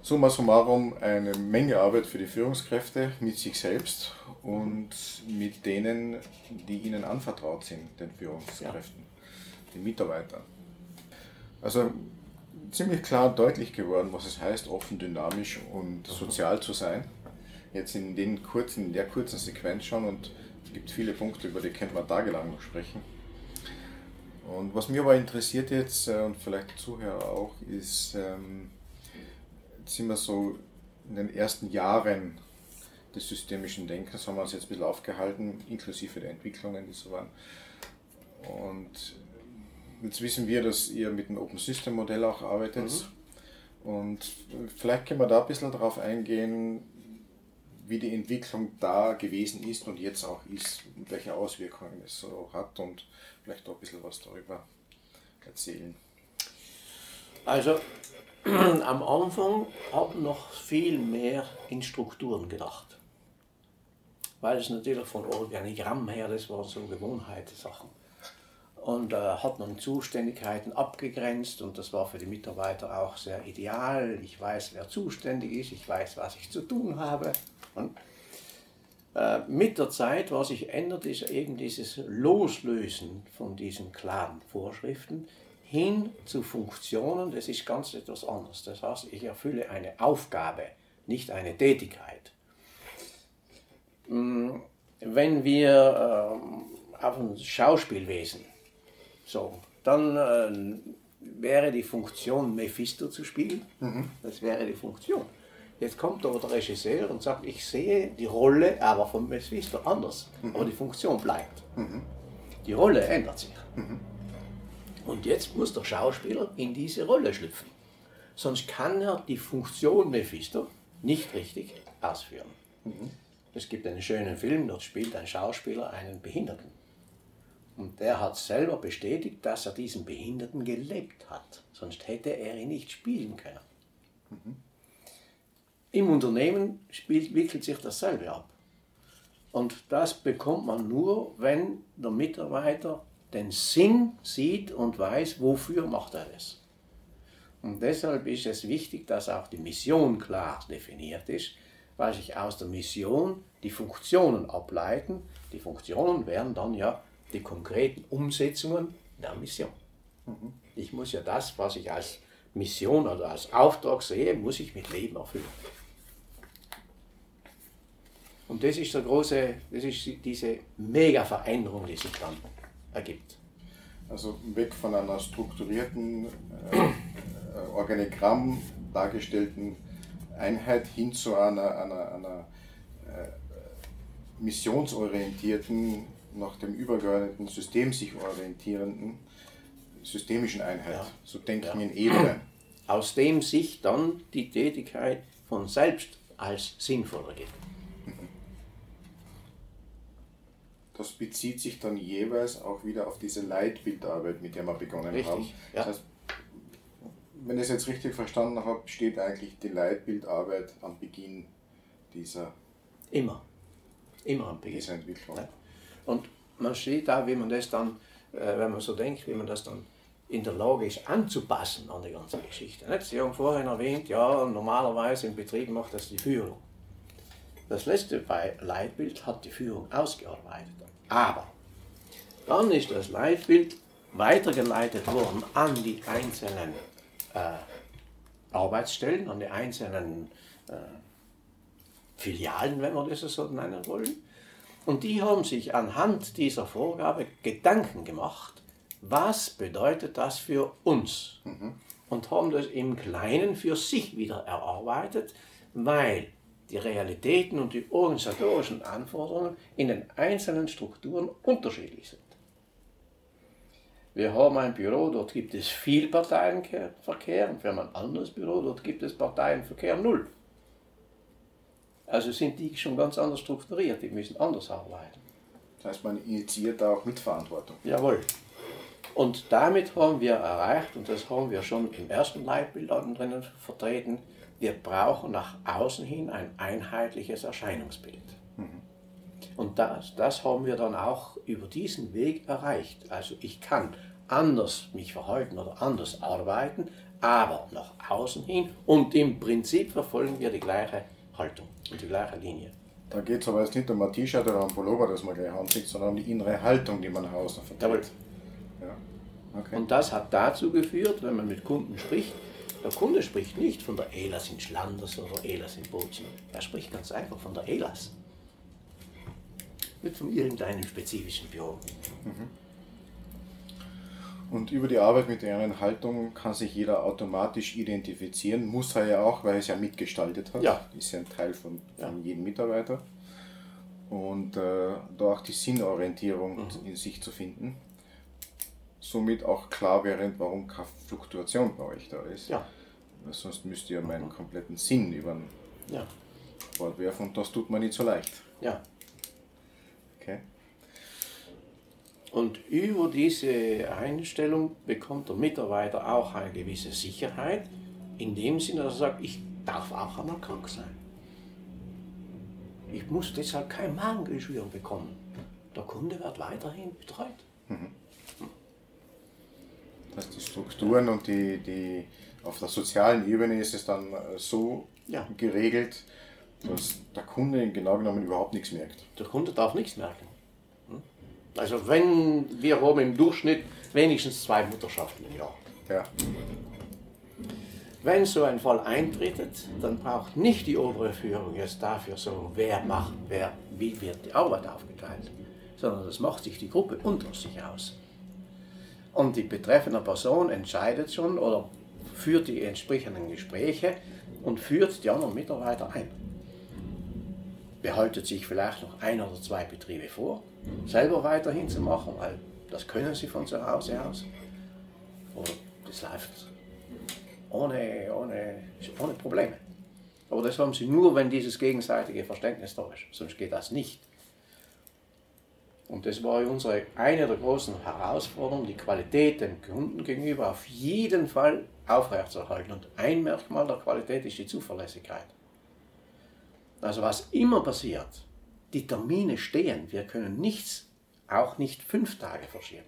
Summa summarum eine Menge Arbeit für die Führungskräfte mit sich selbst und mit denen, die ihnen anvertraut sind, den Führungskräften, ja. den Mitarbeitern. Also ziemlich klar und deutlich geworden, was es heißt, offen, dynamisch und sozial zu sein. Jetzt in, den kurzen, in der kurzen Sequenz schon und es gibt viele Punkte, über die könnte man tagelang noch sprechen. Und was mich aber interessiert jetzt äh, und vielleicht Zuhörer auch, ist, ähm, sind wir so in den ersten Jahren des systemischen Denkens, haben wir uns jetzt ein bisschen aufgehalten, inklusive der Entwicklungen, die so waren. Und jetzt wissen wir, dass ihr mit dem Open System Modell auch arbeitet. Mhm. Und vielleicht können wir da ein bisschen darauf eingehen, wie die Entwicklung da gewesen ist und jetzt auch ist, und welche Auswirkungen es so hat und vielleicht auch ein bisschen was darüber erzählen. Also am Anfang haben noch viel mehr in Strukturen gedacht. Weil es natürlich von Organigramm her, das waren so Gewohnheitssachen. Und äh, hat man Zuständigkeiten abgegrenzt und das war für die Mitarbeiter auch sehr ideal. Ich weiß, wer zuständig ist, ich weiß, was ich zu tun habe. Und, äh, mit der Zeit, was sich ändert, ist eben dieses Loslösen von diesen klaren Vorschriften hin zu Funktionen, das ist ganz etwas anderes. Das heißt, ich erfülle eine Aufgabe, nicht eine Tätigkeit. Mm, wenn wir äh, auf ein Schauspielwesen, so, dann äh, wäre die Funktion Mephisto zu spielen. Mhm. Das wäre die Funktion. Jetzt kommt aber der Regisseur und sagt, ich sehe die Rolle aber von Mephisto anders, mhm. aber die Funktion bleibt. Mhm. Die Rolle ändert sich. Mhm. Und jetzt muss der Schauspieler in diese Rolle schlüpfen. Sonst kann er die Funktion Mephisto nicht richtig ausführen. Mhm. Es gibt einen schönen Film, dort spielt ein Schauspieler einen Behinderten. Und der hat selber bestätigt, dass er diesen Behinderten gelebt hat. Sonst hätte er ihn nicht spielen können. Im Unternehmen spielt, wickelt sich dasselbe ab. Und das bekommt man nur, wenn der Mitarbeiter den Sinn sieht und weiß, wofür macht er es. Und deshalb ist es wichtig, dass auch die Mission klar definiert ist, weil sich aus der Mission die Funktionen ableiten. Die Funktionen wären dann ja die konkreten Umsetzungen der Mission. Mhm. Ich muss ja das, was ich als Mission oder als Auftrag sehe, muss ich mit Leben erfüllen. Und das ist der große, das ist diese Mega-Veränderung, die sich dann ergibt. Also weg von einer strukturierten äh, Organigramm dargestellten Einheit hin zu einer, einer, einer äh, missionsorientierten, nach dem übergeordneten System sich orientierenden systemischen Einheit. Ja. So denken ja. in Ebenen. Aus dem sich dann die Tätigkeit von selbst als sinnvoll ergibt. Das bezieht sich dann jeweils auch wieder auf diese Leitbildarbeit, mit der wir begonnen richtig, haben. Ja. Das heißt, wenn ich es jetzt richtig verstanden habe, steht eigentlich die Leitbildarbeit am Beginn dieser Immer. Immer am Beginn. Dieser Entwicklung. Ja. Und man steht da, wie man das dann, äh, wenn man so denkt, wie man das dann in der Lage ist anzupassen an die ganze Geschichte. Sie haben vorhin erwähnt, ja, normalerweise im Betrieb macht das die Führung. Das letzte Leitbild hat die Führung ausgearbeitet. Aber dann ist das Leitbild weitergeleitet worden an die einzelnen äh, Arbeitsstellen, an die einzelnen äh, Filialen, wenn wir das so nennen wollen. Und die haben sich anhand dieser Vorgabe Gedanken gemacht, was bedeutet das für uns? Mhm. Und haben das im Kleinen für sich wieder erarbeitet, weil die Realitäten und die organisatorischen Anforderungen in den einzelnen Strukturen unterschiedlich sind. Wir haben ein Büro, dort gibt es viel Parteienverkehr und wir haben ein anderes Büro, dort gibt es Parteienverkehr null. Also sind die schon ganz anders strukturiert, die müssen anders arbeiten. Das heißt, man initiiert da auch Mitverantwortung. Jawohl. Und damit haben wir erreicht, und das haben wir schon im ersten Leitbild drinnen vertreten, wir brauchen nach außen hin ein einheitliches Erscheinungsbild. Mhm. Und das, das haben wir dann auch über diesen Weg erreicht. Also ich kann anders mich verhalten oder anders arbeiten, aber nach außen hin und im Prinzip verfolgen wir die gleiche Haltung und die gleiche Linie. Da geht es aber jetzt nicht um ein T-Shirt oder ein Pullover, das man gleich anzieht, sondern um die innere Haltung, die man nach außen vertritt. Ja. Okay. Und das hat dazu geführt, wenn man mit Kunden spricht, der Kunde spricht nicht von der ELAS in Schlanders oder ELAS in Bozen. Er spricht ganz einfach von der ELAS. Nicht von irgendeinem spezifischen Büro. Mhm. Und über die Arbeit mit der inneren Haltung kann sich jeder automatisch identifizieren. Muss er ja auch, weil er es ja mitgestaltet hat. Ja. Ist ja ein Teil von, von ja. jedem Mitarbeiter. Und äh, da auch die Sinnorientierung mhm. in sich zu finden. Somit auch klar wäre, warum keine Fluktuation bei euch da ist. Ja. Weil sonst müsst ihr meinen kompletten Sinn über den ja. Bord werfen und das tut man nicht so leicht. Ja. Okay. Und über diese Einstellung bekommt der Mitarbeiter auch eine gewisse Sicherheit, in dem Sinne, dass er sagt, ich darf auch einmal krank sein. Ich muss deshalb kein Magengeschwür bekommen. Der Kunde wird weiterhin betreut. Mhm. Das die Strukturen und die, die auf der sozialen Ebene ist es dann äh, so ja. geregelt, dass der Kunde genau genommen überhaupt nichts merkt. Der Kunde darf nichts merken. Also wenn wir haben im Durchschnitt wenigstens zwei Mutterschaften im Jahr. Ja. Wenn so ein Fall eintritt, dann braucht nicht die obere Führung jetzt dafür so, wer macht, wer, wie wird die Arbeit aufgeteilt, sondern das macht sich die Gruppe unter sich aus. Und die betreffende Person entscheidet schon oder führt die entsprechenden Gespräche und führt die anderen Mitarbeiter ein. Behaltet sich vielleicht noch ein oder zwei Betriebe vor selber weiterhin zu machen, weil das können sie von zu Hause aus. Und das läuft ohne, ohne, ohne Probleme. Aber das haben sie nur, wenn dieses gegenseitige Verständnis da ist. Sonst geht das nicht. Und das war unsere, eine der großen Herausforderungen, die Qualität dem Kunden gegenüber auf jeden Fall aufrechtzuerhalten. Und ein Merkmal der Qualität ist die Zuverlässigkeit. Also was immer passiert, die Termine stehen. Wir können nichts, auch nicht fünf Tage verschieben.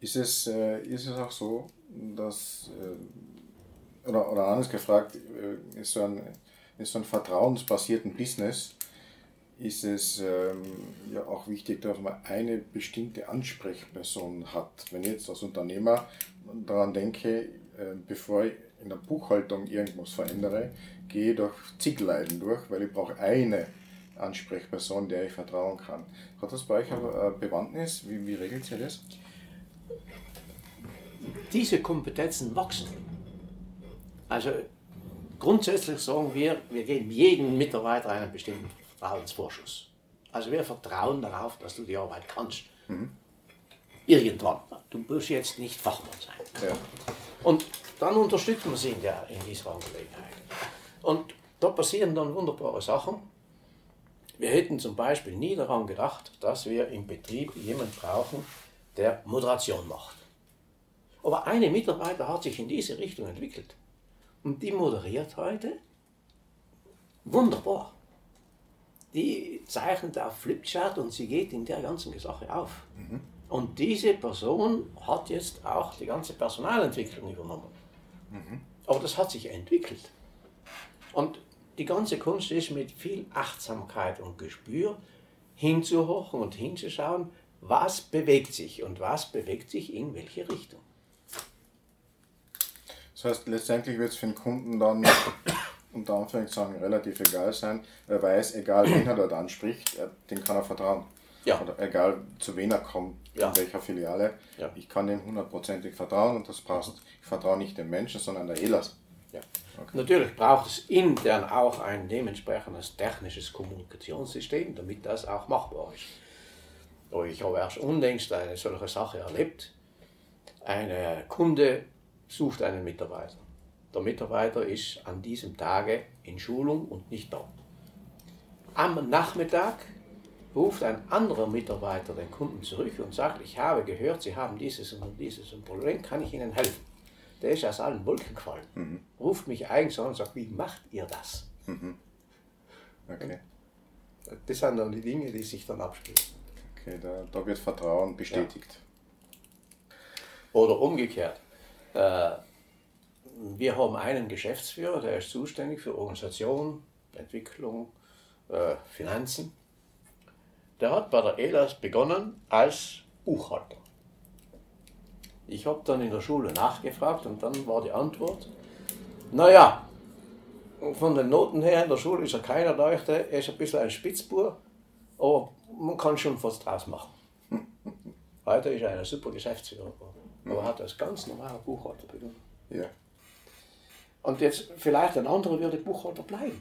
Ist es, äh, ist es auch so, dass, äh, oder, oder anders gefragt, äh, ist, so ein, ist so ein vertrauensbasierten Business, ist es ähm, ja auch wichtig, dass man eine bestimmte Ansprechperson hat. Wenn ich jetzt als Unternehmer daran denke, äh, bevor ich in der Buchhaltung irgendwas verändere, gehe ich durch zig Leiden durch, weil ich brauche eine Ansprechperson, der ich vertrauen kann. Hat das bei euch eine Bewandtnis? Wie, wie regelt ihr das? Diese Kompetenzen wachsen. Also grundsätzlich sagen wir, wir geben jedem Mitarbeiter einen bestimmten Vertrauensvorschuss. Also wir vertrauen darauf, dass du die Arbeit kannst. Mhm. Irgendwann. Du musst jetzt nicht Fachmann sein. Ja. Und dann unterstützen wir sie in, der, in dieser Angelegenheit. Und da passieren dann wunderbare Sachen. Wir hätten zum Beispiel nie daran gedacht, dass wir im Betrieb jemanden brauchen, der Moderation macht. Aber eine Mitarbeiter hat sich in diese Richtung entwickelt. Und die moderiert heute wunderbar. Die zeichnet auf Flipchart und sie geht in der ganzen Sache auf. Mhm. Und diese Person hat jetzt auch die ganze Personalentwicklung übernommen. Mhm. Aber das hat sich entwickelt. Und die ganze Kunst ist mit viel Achtsamkeit und Gespür hinzuhochen und hinzuschauen, was bewegt sich und was bewegt sich in welche Richtung. Das heißt, letztendlich wird es für den Kunden dann unter Anführungszeichen relativ egal sein. Er weiß, egal wen er dort anspricht, dem kann er vertrauen. Ja. Oder egal zu wen er kommt, ja. in welcher Filiale. Ja. Ich kann dem hundertprozentig vertrauen und das passt. Ich vertraue nicht dem Menschen, sondern der ELAS. Ja. Okay. Natürlich braucht es intern auch ein dementsprechendes technisches Kommunikationssystem, damit das auch machbar ist. Ich habe erst unlängst eine solche Sache erlebt. Ein Kunde sucht einen Mitarbeiter. Der Mitarbeiter ist an diesem Tage in Schulung und nicht da. Am Nachmittag ruft ein anderer Mitarbeiter den Kunden zurück und sagt, ich habe gehört, Sie haben dieses und dieses Problem, kann ich Ihnen helfen? Der ist aus allen Wolken gefallen. Mhm. Ruft mich eigentlich an und sagt, wie macht ihr das? Mhm. Okay. Das sind dann die Dinge, die sich dann abspielen. Okay, da, da wird Vertrauen bestätigt. Ja. Oder umgekehrt. Äh, wir haben einen Geschäftsführer, der ist zuständig für Organisation, Entwicklung, äh, Finanzen. Der hat bei der ELAS begonnen als Buchhalter. Ich habe dann in der Schule nachgefragt und dann war die Antwort, naja, von den Noten her in der Schule ist er keiner Leuchte, er ist ein bisschen ein Spitzbur, aber man kann schon was draus machen. Heute ist er ein super Geschäftsführer, aber hat als ganz normaler Buchhalter begonnen. Ja. Und jetzt vielleicht ein anderer würde Buchhalter bleiben.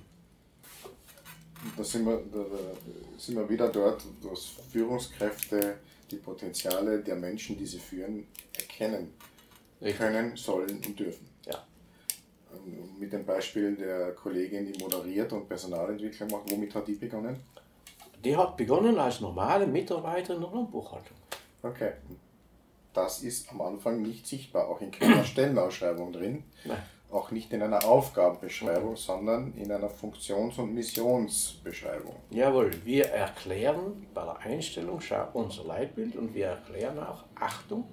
Da sind wir, da, da sind wir wieder dort, dass Führungskräfte die Potenziale der Menschen, die sie führen, erkennen Richtig. können, sollen und dürfen. Ja. Mit dem Beispiel der Kollegin, die moderiert und Personalentwicklung macht, womit hat die begonnen? Die hat begonnen als normale Mitarbeiterin in der Buchhaltung. Okay. Das ist am Anfang nicht sichtbar, auch in keiner Stellenausschreibung drin. Nein. Auch nicht in einer Aufgabenbeschreibung, okay. sondern in einer Funktions- und Missionsbeschreibung. Jawohl, wir erklären bei der Einstellung, unser Leitbild und wir erklären auch, Achtung,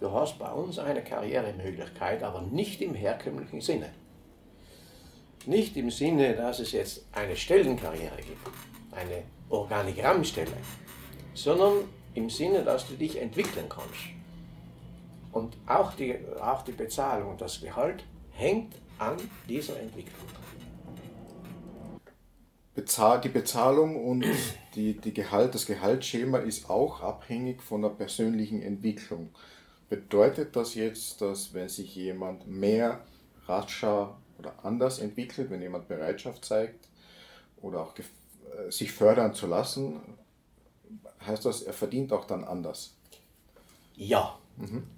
du hast bei uns eine Karrieremöglichkeit, aber nicht im herkömmlichen Sinne. Nicht im Sinne, dass es jetzt eine Stellenkarriere gibt, eine Organigrammstelle, sondern im Sinne, dass du dich entwickeln kannst. Und auch die, auch die Bezahlung das Gehalt hängt an dieser Entwicklung. Bezahl, die Bezahlung und die, die Gehalt, das Gehaltsschema ist auch abhängig von der persönlichen Entwicklung. Bedeutet das jetzt, dass wenn sich jemand mehr, rascher oder anders entwickelt, wenn jemand Bereitschaft zeigt oder auch äh, sich fördern zu lassen, heißt das, er verdient auch dann anders? Ja,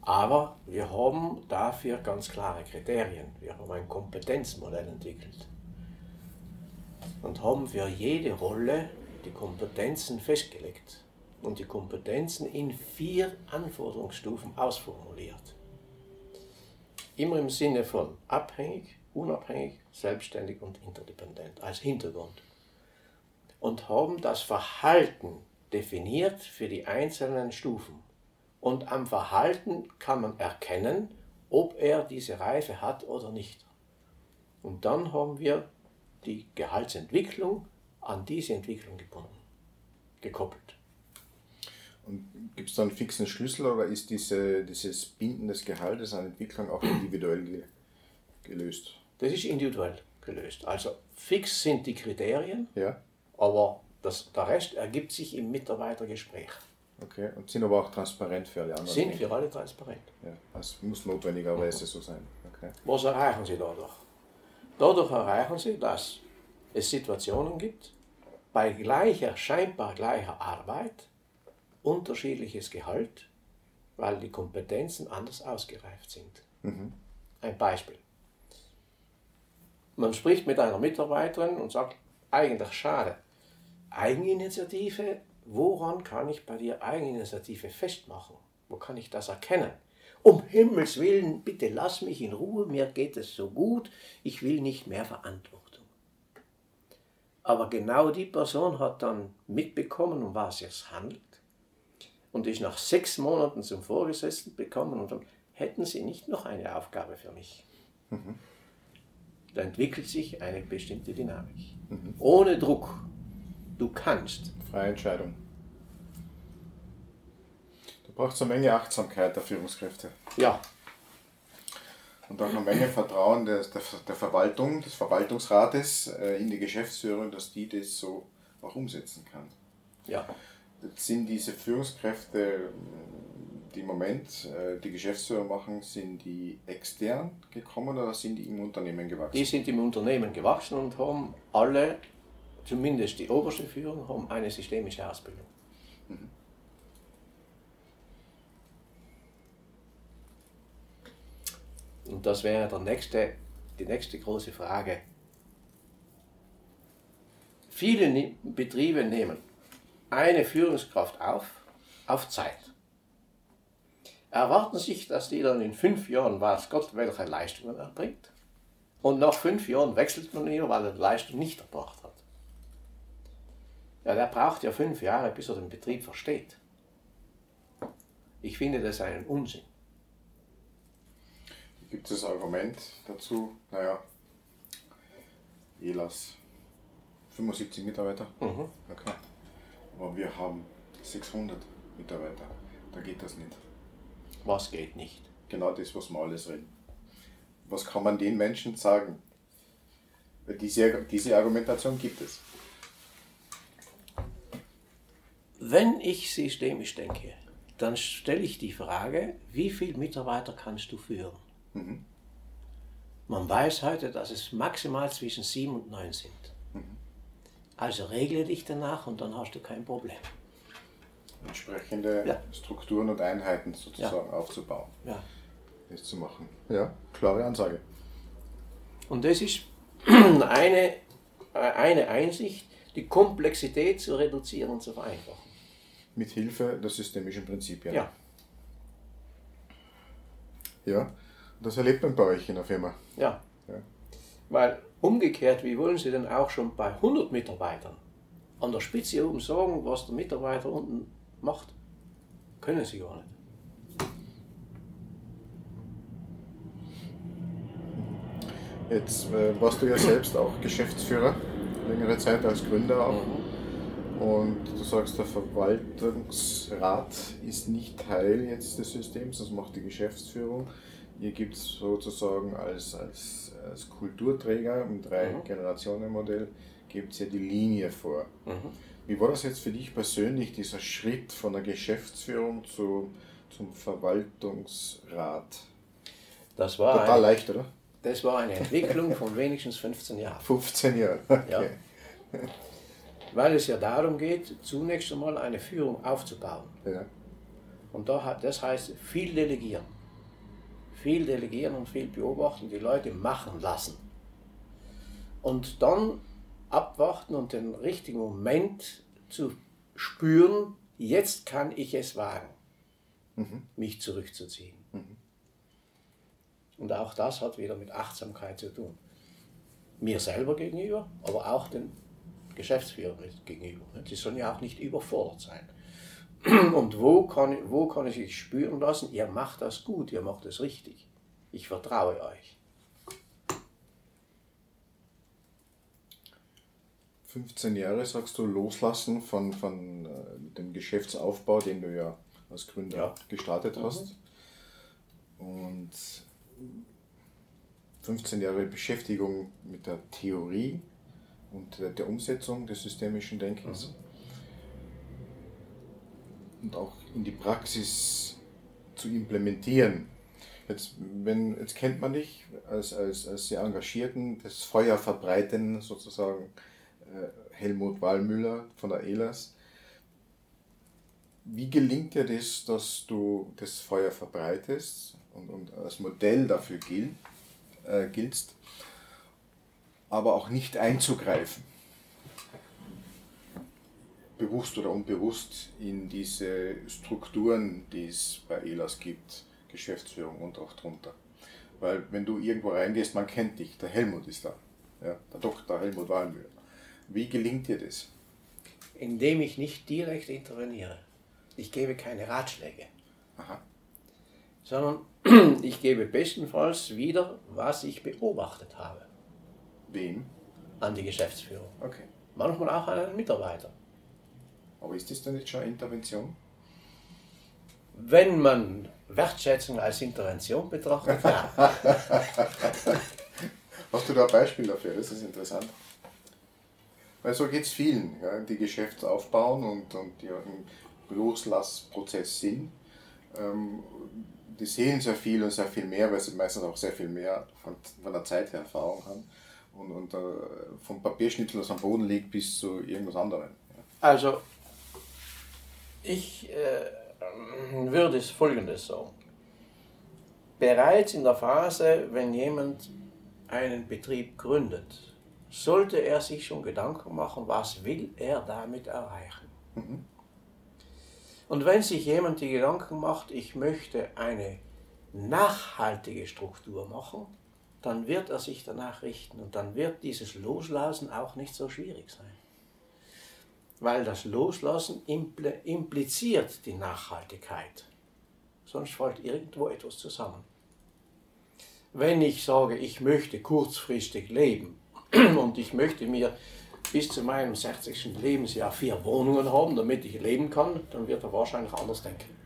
aber wir haben dafür ganz klare Kriterien. Wir haben ein Kompetenzmodell entwickelt und haben für jede Rolle die Kompetenzen festgelegt und die Kompetenzen in vier Anforderungsstufen ausformuliert. Immer im Sinne von abhängig, unabhängig, selbstständig und interdependent als Hintergrund. Und haben das Verhalten definiert für die einzelnen Stufen. Und am Verhalten kann man erkennen, ob er diese Reife hat oder nicht. Und dann haben wir die Gehaltsentwicklung an diese Entwicklung gebunden, gekoppelt. Und gibt es da einen fixen Schlüssel oder ist diese, dieses Binden des Gehaltes an Entwicklung auch individuell gelöst? Das ist individuell gelöst. Also fix sind die Kriterien, ja. aber das, der Rest ergibt sich im Mitarbeitergespräch. Okay, und sind aber auch transparent für alle anderen? Sind für alle transparent. Ja, das muss notwendigerweise so sein. Okay. Was erreichen Sie dadurch? Dadurch erreichen Sie, dass es Situationen gibt, bei gleicher, scheinbar gleicher Arbeit, unterschiedliches Gehalt, weil die Kompetenzen anders ausgereift sind. Mhm. Ein Beispiel. Man spricht mit einer Mitarbeiterin und sagt, eigentlich schade, Eigeninitiative, woran kann ich bei dir Eigeninitiative festmachen? Wo kann ich das erkennen? Um Himmels Willen, bitte lass mich in Ruhe, mir geht es so gut, ich will nicht mehr Verantwortung. Aber genau die Person hat dann mitbekommen, um was es handelt und ist nach sechs Monaten zum Vorgesetzten bekommen und dann hätten Sie nicht noch eine Aufgabe für mich. Mhm. Da entwickelt sich eine bestimmte Dynamik. Mhm. Ohne Druck. Du kannst. Freie Entscheidung. Da braucht es eine Menge Achtsamkeit der Führungskräfte. Ja. Und auch eine Menge Vertrauen der, der, der Verwaltung, des Verwaltungsrates äh, in die Geschäftsführung, dass die das so auch umsetzen kann. Ja. Jetzt sind diese Führungskräfte, die im Moment äh, die Geschäftsführung machen, sind die extern gekommen oder sind die im Unternehmen gewachsen? Die sind im Unternehmen gewachsen und haben alle zumindest die oberste Führung, haben eine systemische Ausbildung. Mhm. Und das wäre der nächste, die nächste große Frage. Viele Betriebe nehmen eine Führungskraft auf, auf Zeit. Erwarten sich, dass die dann in fünf Jahren weiß Gott, welche Leistungen erbringt. Und nach fünf Jahren wechselt man ihn, weil er die Leistung nicht erbracht hat. Ja, der braucht ja fünf Jahre, bis er den Betrieb versteht. Ich finde das einen Unsinn. Gibt es das Argument dazu? Naja, ELAS 75 Mitarbeiter. Mhm. Okay. Aber wir haben 600 Mitarbeiter. Da geht das nicht. Was geht nicht? Genau das, was wir alles reden. Was kann man den Menschen sagen? Diese, diese Argumentation gibt es. Wenn ich systemisch denke, dann stelle ich die Frage, wie viele Mitarbeiter kannst du führen? Mhm. Man weiß heute, dass es maximal zwischen sieben und neun sind. Mhm. Also regle dich danach und dann hast du kein Problem. Entsprechende ja. Strukturen und Einheiten sozusagen ja. aufzubauen. Ja. Das zu machen. Ja, klare Ansage. Und das ist eine, eine Einsicht, die Komplexität zu reduzieren und zu vereinfachen. Mit Hilfe der systemischen Prinzipien. Ja. Ja, das erlebt man bei euch in der Firma. Ja. ja. Weil umgekehrt, wie wollen Sie denn auch schon bei 100 Mitarbeitern an der Spitze oben sagen, was der Mitarbeiter unten macht? Können Sie gar nicht. Jetzt äh, warst du ja selbst auch Geschäftsführer, längere Zeit als Gründer auch. Mhm. Und du sagst, der Verwaltungsrat ist nicht Teil jetzt des Systems, das macht die Geschäftsführung. Ihr gibt es sozusagen als, als, als Kulturträger im Drei-Generationen-Modell, gibt es ja die Linie vor. Mhm. Wie war das jetzt für dich persönlich, dieser Schritt von der Geschäftsführung zu, zum Verwaltungsrat? Das war total eine, leicht, oder? Das war eine Entwicklung von wenigstens 15 Jahren. 15 Jahre, okay. Ja weil es ja darum geht, zunächst einmal eine Führung aufzubauen. Ja. Und da, das heißt viel delegieren. Viel delegieren und viel beobachten, die Leute machen lassen. Und dann abwarten und den richtigen Moment zu spüren, jetzt kann ich es wagen, mhm. mich zurückzuziehen. Mhm. Und auch das hat wieder mit Achtsamkeit zu tun. Mir selber gegenüber, aber auch den Geschäftsführer gegenüber. Die sollen ja auch nicht überfordert sein. Und wo kann, wo kann ich sich spüren lassen, ihr macht das gut, ihr macht es richtig. Ich vertraue euch. 15 Jahre, sagst du, loslassen von, von äh, dem Geschäftsaufbau, den du ja als Gründer ja. gestartet mhm. hast. Und 15 Jahre Beschäftigung mit der Theorie und der Umsetzung des systemischen Denkens. Mhm. Und auch in die Praxis zu implementieren. Jetzt, wenn, jetzt kennt man dich als, als, als sehr engagierten, das Feuer verbreiten, sozusagen äh, Helmut Wallmüller von der ELAS. Wie gelingt dir das, dass du das Feuer verbreitest und, und als Modell dafür gilt, äh, giltst? Aber auch nicht einzugreifen, bewusst oder unbewusst in diese Strukturen, die es bei ELAS gibt, Geschäftsführung und auch drunter. Weil wenn du irgendwo reingehst, man kennt dich, der Helmut ist da, ja, der Dr. Helmut Wahlmüller. Wie gelingt dir das? Indem ich nicht direkt interveniere. Ich gebe keine Ratschläge. Aha. Sondern ich gebe bestenfalls wieder, was ich beobachtet habe. Wem? An die Geschäftsführung. Okay. Manchmal auch an einen Mitarbeiter. Aber ist das dann nicht schon Intervention? Wenn man Wertschätzung als Intervention betrachtet, ja. Hast du da ein Beispiel dafür? Das ist interessant. Weil so geht es vielen, ja, die Geschäfte aufbauen und, und die auch im Loslassprozess sind. Ähm, die sehen sehr viel und sehr viel mehr, weil sie meistens auch sehr viel mehr von, von der Zeit her Erfahrung haben und, und äh, vom Papierschnitzel, das am Boden liegt, bis zu irgendwas anderem. Also, ich äh, würde es folgendes sagen. bereits in der Phase, wenn jemand einen Betrieb gründet, sollte er sich schon Gedanken machen, was will er damit erreichen. Mhm. Und wenn sich jemand die Gedanken macht, ich möchte eine nachhaltige Struktur machen, dann wird er sich danach richten und dann wird dieses Loslassen auch nicht so schwierig sein. Weil das Loslassen impliziert die Nachhaltigkeit. Sonst fällt irgendwo etwas zusammen. Wenn ich sage, ich möchte kurzfristig leben und ich möchte mir bis zu meinem 60. Lebensjahr vier Wohnungen haben, damit ich leben kann, dann wird er wahrscheinlich anders denken.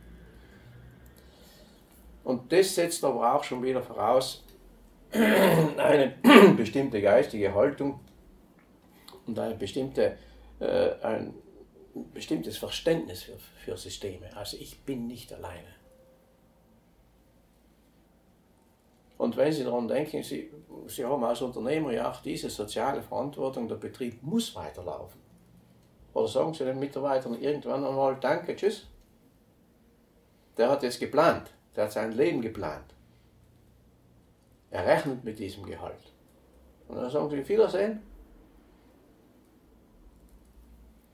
Und das setzt aber auch schon wieder voraus eine bestimmte geistige Haltung und eine bestimmte, äh, ein bestimmtes Verständnis für, für Systeme. Also ich bin nicht alleine. Und wenn Sie daran denken, Sie, Sie haben als Unternehmer ja auch diese soziale Verantwortung, der Betrieb muss weiterlaufen. Oder sagen Sie den Mitarbeitern irgendwann einmal Danke, tschüss. Der hat jetzt geplant, der hat sein Leben geplant. Er rechnet mit diesem Gehalt. Und dann sagen Sie Wiedersehen.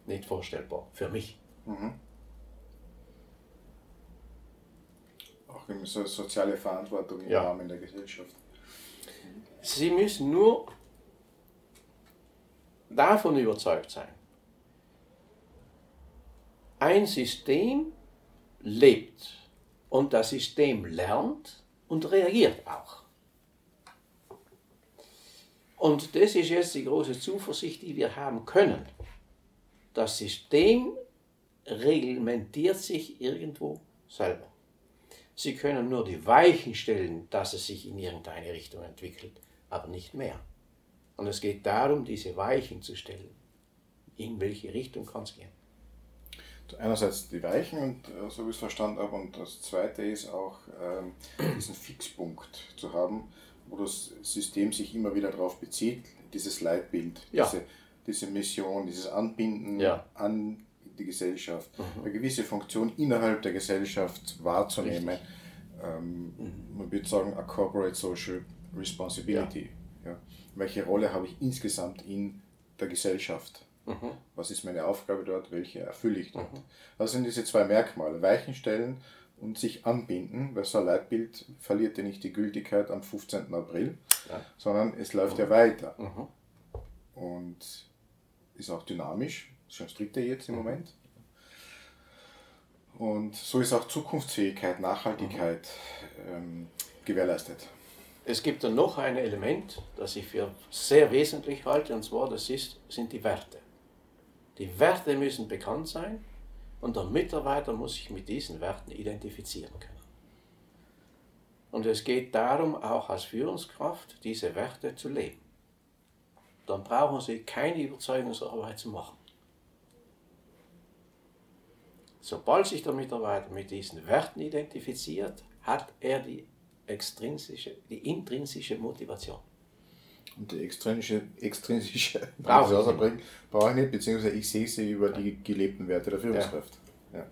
Nicht vorstellbar, für mich. Mhm. Auch so soziale Verantwortung im ja. Rahmen der Gesellschaft. Sie müssen nur davon überzeugt sein. Ein System lebt und das System lernt und reagiert auch. Und das ist jetzt die große Zuversicht, die wir haben können. Das System reglementiert sich irgendwo selber. Sie können nur die Weichen stellen, dass es sich in irgendeine Richtung entwickelt, aber nicht mehr. Und es geht darum, diese Weichen zu stellen. In welche Richtung kann es gehen? Einerseits die Weichen, und äh, so wie ich es verstanden habe, und das zweite ist auch ähm, diesen Fixpunkt zu haben, wo das System sich immer wieder darauf bezieht, dieses Leitbild, ja. diese, diese Mission, dieses Anbinden ja. an die Gesellschaft, mhm. eine gewisse Funktion innerhalb der Gesellschaft wahrzunehmen. Ähm, mhm. Man würde sagen, a corporate social responsibility. Ja. Welche Rolle habe ich insgesamt in der Gesellschaft? Mhm. Was ist meine Aufgabe dort? Welche erfülle ich dort? Mhm. Das sind diese zwei Merkmale. Weichen stellen und sich anbinden, weil so ein Leitbild verliert ja nicht die Gültigkeit am 15. April, ja. sondern es läuft mhm. ja weiter. Mhm. Und ist auch dynamisch, schon strikter jetzt im mhm. Moment. Und so ist auch Zukunftsfähigkeit, Nachhaltigkeit mhm. ähm, gewährleistet. Es gibt dann noch ein Element, das ich für sehr wesentlich halte, und zwar das ist, sind die Werte. Die Werte müssen bekannt sein und der Mitarbeiter muss sich mit diesen Werten identifizieren können. Und es geht darum, auch als Führungskraft diese Werte zu leben. Dann brauchen Sie keine Überzeugungsarbeit zu machen. Sobald sich der Mitarbeiter mit diesen Werten identifiziert, hat er die extrinsische, die intrinsische Motivation. Und die extrinsische, extrinsische brauche ich, brauche ich nicht, beziehungsweise ich sehe sie über die gelebten Werte der Führungskraft. Ja. Ja.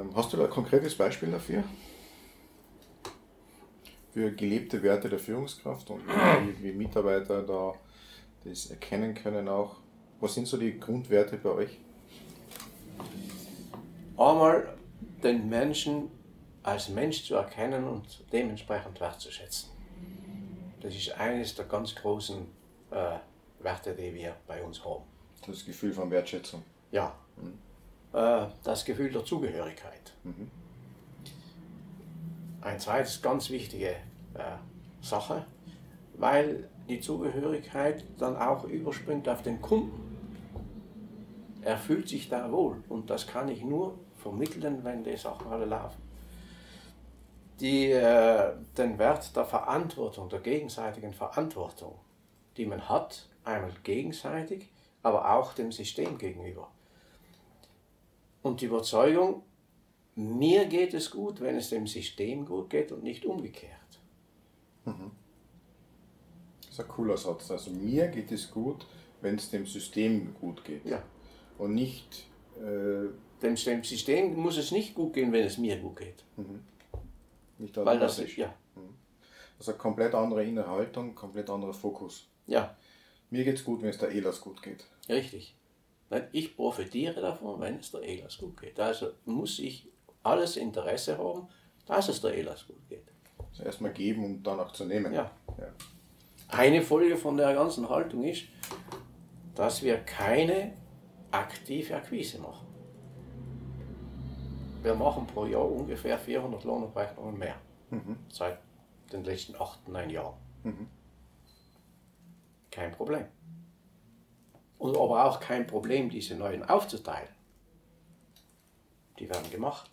Ähm, hast du da ein konkretes Beispiel dafür? Für gelebte Werte der Führungskraft und wie, wie Mitarbeiter da das erkennen können auch. Was sind so die Grundwerte bei euch? Einmal den Menschen als Mensch zu erkennen und dementsprechend wertzuschätzen. Das ist eines der ganz großen äh, Werte, die wir bei uns haben. Das Gefühl von Wertschätzung. Ja. Mhm. Äh, das Gefühl der Zugehörigkeit. Mhm. Ein zweites ganz wichtige äh, Sache, weil die Zugehörigkeit dann auch überspringt auf den Kunden. Er fühlt sich da wohl und das kann ich nur vermitteln, wenn die Sachen alle laufen die äh, den Wert der Verantwortung, der gegenseitigen Verantwortung, die man hat, einmal gegenseitig, aber auch dem System gegenüber. Und die Überzeugung, mir geht es gut, wenn es dem System gut geht und nicht umgekehrt. Mhm. Das ist ein cooler Satz. Also mir geht es gut, wenn es dem System gut geht. Ja. Und nicht. Äh dem, System muss es nicht gut gehen, wenn es mir gut geht. Mhm. Nicht Weil das ist, ja. Mhm. Also komplett andere innere Haltung, komplett anderer Fokus. Ja. Mir geht es gut, wenn es der Elas gut geht. Richtig. Ich profitiere davon, wenn es der Elas gut geht. Also muss ich alles Interesse haben, dass es der Elas gut geht. Also erstmal geben und dann auch zu nehmen. Ja. ja. Eine Folge von der ganzen Haltung ist, dass wir keine aktive Akquise machen. Wir machen pro Jahr ungefähr 400 Lohnabrechnungen mehr. Mhm. Seit den letzten 8, 9 Jahren. Mhm. Kein Problem. Und aber auch kein Problem, diese neuen aufzuteilen. Die werden gemacht.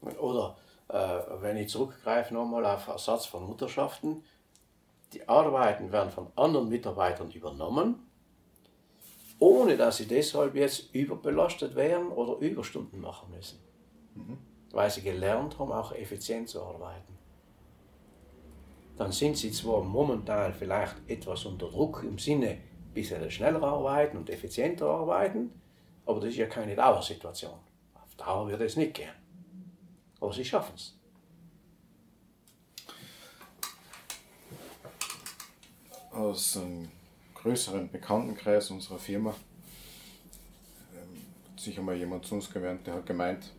Oder äh, wenn ich zurückgreife nochmal auf Ersatz von Mutterschaften, die Arbeiten werden von anderen Mitarbeitern übernommen, ohne dass sie deshalb jetzt überbelastet werden oder Überstunden machen müssen. Mhm. Weil sie gelernt haben, auch effizient zu arbeiten. Dann sind sie zwar momentan vielleicht etwas unter Druck im Sinne, ein bisschen schneller arbeiten und effizienter arbeiten, aber das ist ja keine Dauersituation. Auf Dauer wird es nicht gehen. Aber sie schaffen es. Aus größeren Bekanntenkreis unserer Firma ähm, hat sich einmal jemand zu uns gewandt, der hat gemeint,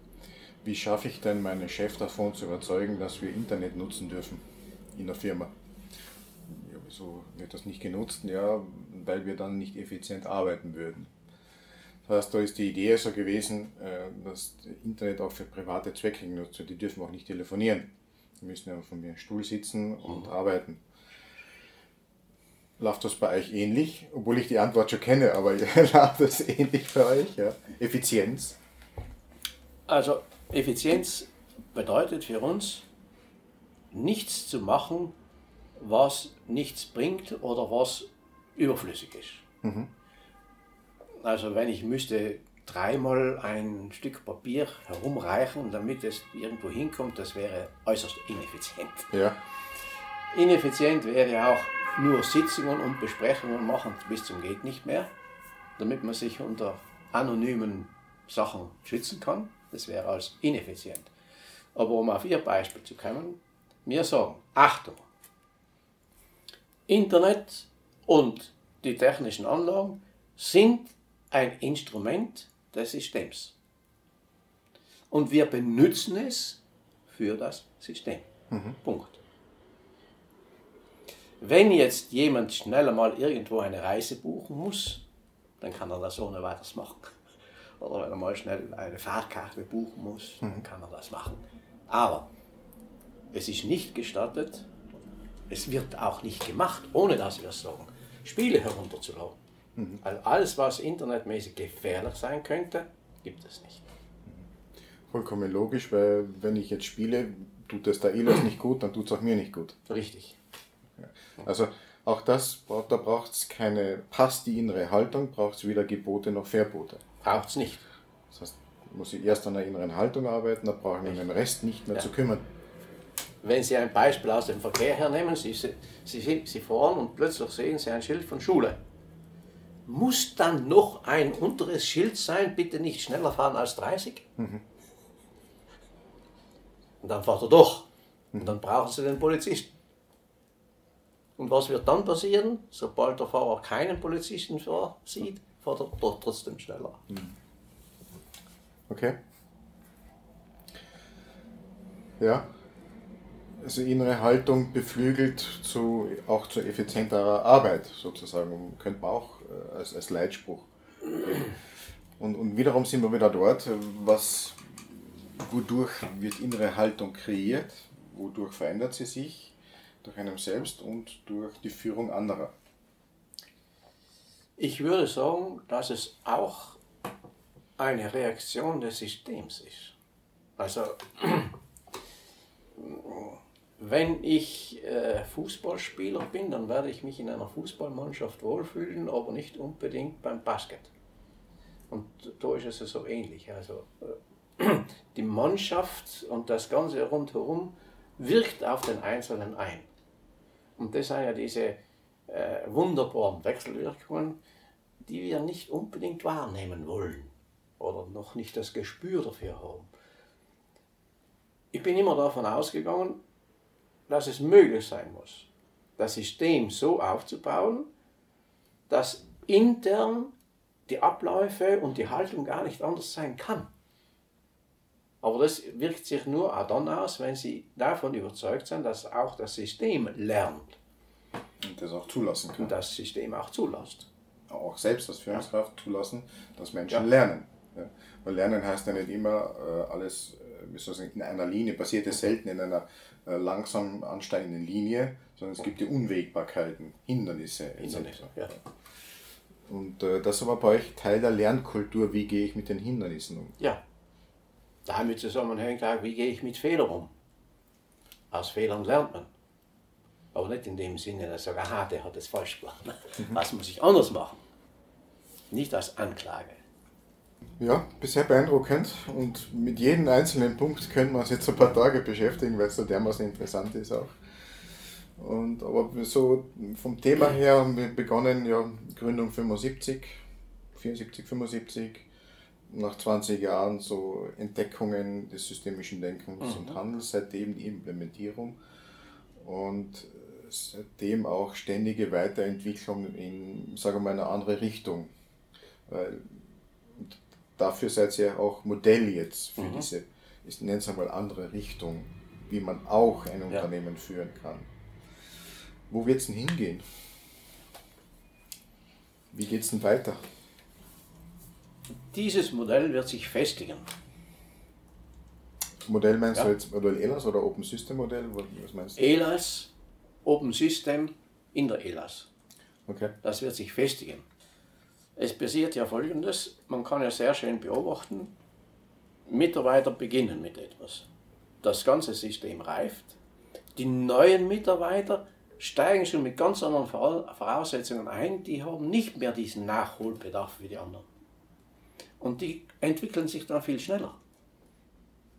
wie schaffe ich denn meinen Chef davon zu überzeugen, dass wir Internet nutzen dürfen in der Firma? Ja, wieso wird das nicht genutzt? Ja, weil wir dann nicht effizient arbeiten würden. Das heißt, da ist die Idee so gewesen, äh, dass Internet auch für private Zwecke genutzt wird. Die dürfen auch nicht telefonieren. Die müssen ja von mir im Stuhl sitzen und mhm. arbeiten. Läuft das bei euch ähnlich? Obwohl ich die Antwort schon kenne, aber läuft das ähnlich bei euch? Ja? Effizienz? Also Effizienz bedeutet für uns, nichts zu machen, was nichts bringt oder was überflüssig ist. Mhm. Also wenn ich müsste dreimal ein Stück Papier herumreichen, damit es irgendwo hinkommt, das wäre äußerst ineffizient. Ja. Ineffizient wäre auch nur Sitzungen und Besprechungen machen bis zum geht nicht mehr, damit man sich unter anonymen Sachen schützen kann. Das wäre als ineffizient. Aber um auf Ihr Beispiel zu kommen, wir sagen, Achtung, Internet und die technischen Anlagen sind ein Instrument des Systems. Und wir benutzen es für das System. Mhm. Punkt. Wenn jetzt jemand schneller mal irgendwo eine Reise buchen muss, dann kann er das ohne weiteres machen. Oder wenn er mal schnell eine Fahrkarte buchen muss, dann mhm. kann er das machen. Aber es ist nicht gestattet, es wird auch nicht gemacht, ohne dass wir es sagen, Spiele herunterzuladen. Mhm. Also alles, was internetmäßig gefährlich sein könnte, gibt es nicht. Vollkommen logisch, weil wenn ich jetzt spiele, tut es der Elas nicht gut, dann tut es auch mir nicht gut. Richtig. Also auch das, da braucht es keine, passt die innere Haltung, braucht es weder Gebote noch Verbote. Braucht es nicht. Das heißt, muss ich erst an der inneren Haltung arbeiten, da brauche ich mich um den Rest nicht mehr ja. zu kümmern. Wenn Sie ein Beispiel aus dem Verkehr hernehmen, Sie, Sie, Sie, Sie fahren und plötzlich sehen Sie ein Schild von Schule muss dann noch ein unteres Schild sein, bitte nicht schneller fahren als 30? Mhm. Und dann fahrt er doch. Und dann brauchen sie den Polizisten. Und was wird dann passieren? Sobald der Fahrer keinen Polizisten sieht, fährt er doch trotzdem schneller. Okay. Ja, also innere Haltung beflügelt zu, auch zu effizienterer Arbeit sozusagen, könnte man auch äh, als, als Leitspruch. Und, und wiederum sind wir wieder dort, was, wodurch wird innere Haltung kreiert, wodurch verändert sie sich, durch einen selbst und durch die Führung anderer. Ich würde sagen, dass es auch eine Reaktion des Systems ist. Also wenn ich äh, Fußballspieler bin, dann werde ich mich in einer Fußballmannschaft wohlfühlen, aber nicht unbedingt beim Basket. Und da ist es so ähnlich. Also äh, die Mannschaft und das Ganze rundherum wirkt auf den Einzelnen ein. Und das sind ja diese äh, wunderbaren Wechselwirkungen, die wir nicht unbedingt wahrnehmen wollen oder noch nicht das Gespür dafür haben. ich bin immer davon ausgegangen, dass es möglich sein muss, das System so aufzubauen, dass intern die Abläufe und die Haltung gar nicht anders sein kann. Aber das wirkt sich nur dann aus, wenn Sie davon überzeugt sind, dass auch das System lernt. Und das auch zulassen kann. Und das System auch zulässt. Auch selbst als Führungskraft zulassen, dass Menschen ja. lernen. Ja. Weil Lernen heißt ja nicht immer äh, alles äh, in einer Linie, passiert es selten in einer äh, langsam ansteigenden Linie, sondern es gibt die Unwägbarkeiten, Hindernisse. Hindernisse ja. Und äh, das ist aber bei euch Teil der Lernkultur, wie gehe ich mit den Hindernissen um? Ja, damit zusammenhängt auch, wie gehe ich mit Fehlern um. Aus Fehlern lernt man. Aber nicht in dem Sinne, dass ich sage, aha, der hat es falsch gemacht. Was muss ich anders machen? Nicht als Anklage. Ja, bisher beeindruckend und mit jedem einzelnen Punkt können wir uns jetzt ein paar Tage beschäftigen, weil es so dermaßen interessant ist auch. Und, aber so vom Thema her haben wir begonnen, ja, Gründung 75, 74, 75, nach 20 Jahren so Entdeckungen des systemischen Denkens mhm. und Handels, seitdem die Implementierung und seitdem auch ständige Weiterentwicklung in, sagen wir mal, eine andere Richtung. Weil dafür seid ihr auch Modell jetzt für mhm. diese, ich nenne es einmal andere Richtung, wie man auch ein ja. Unternehmen führen kann. Wo wird es denn hingehen? Wie geht es denn weiter? Dieses Modell wird sich festigen. Modell meinst ja. du jetzt Modell ELAS oder Open System Modell? Was meinst du? ELAS, Open System in der ELAS. Okay. Das wird sich festigen. Es passiert ja folgendes, man kann ja sehr schön beobachten, Mitarbeiter beginnen mit etwas. Das ganze System reift. Die neuen Mitarbeiter steigen schon mit ganz anderen Voraussetzungen ein, die haben nicht mehr diesen Nachholbedarf wie die anderen. Und die entwickeln sich dann viel schneller.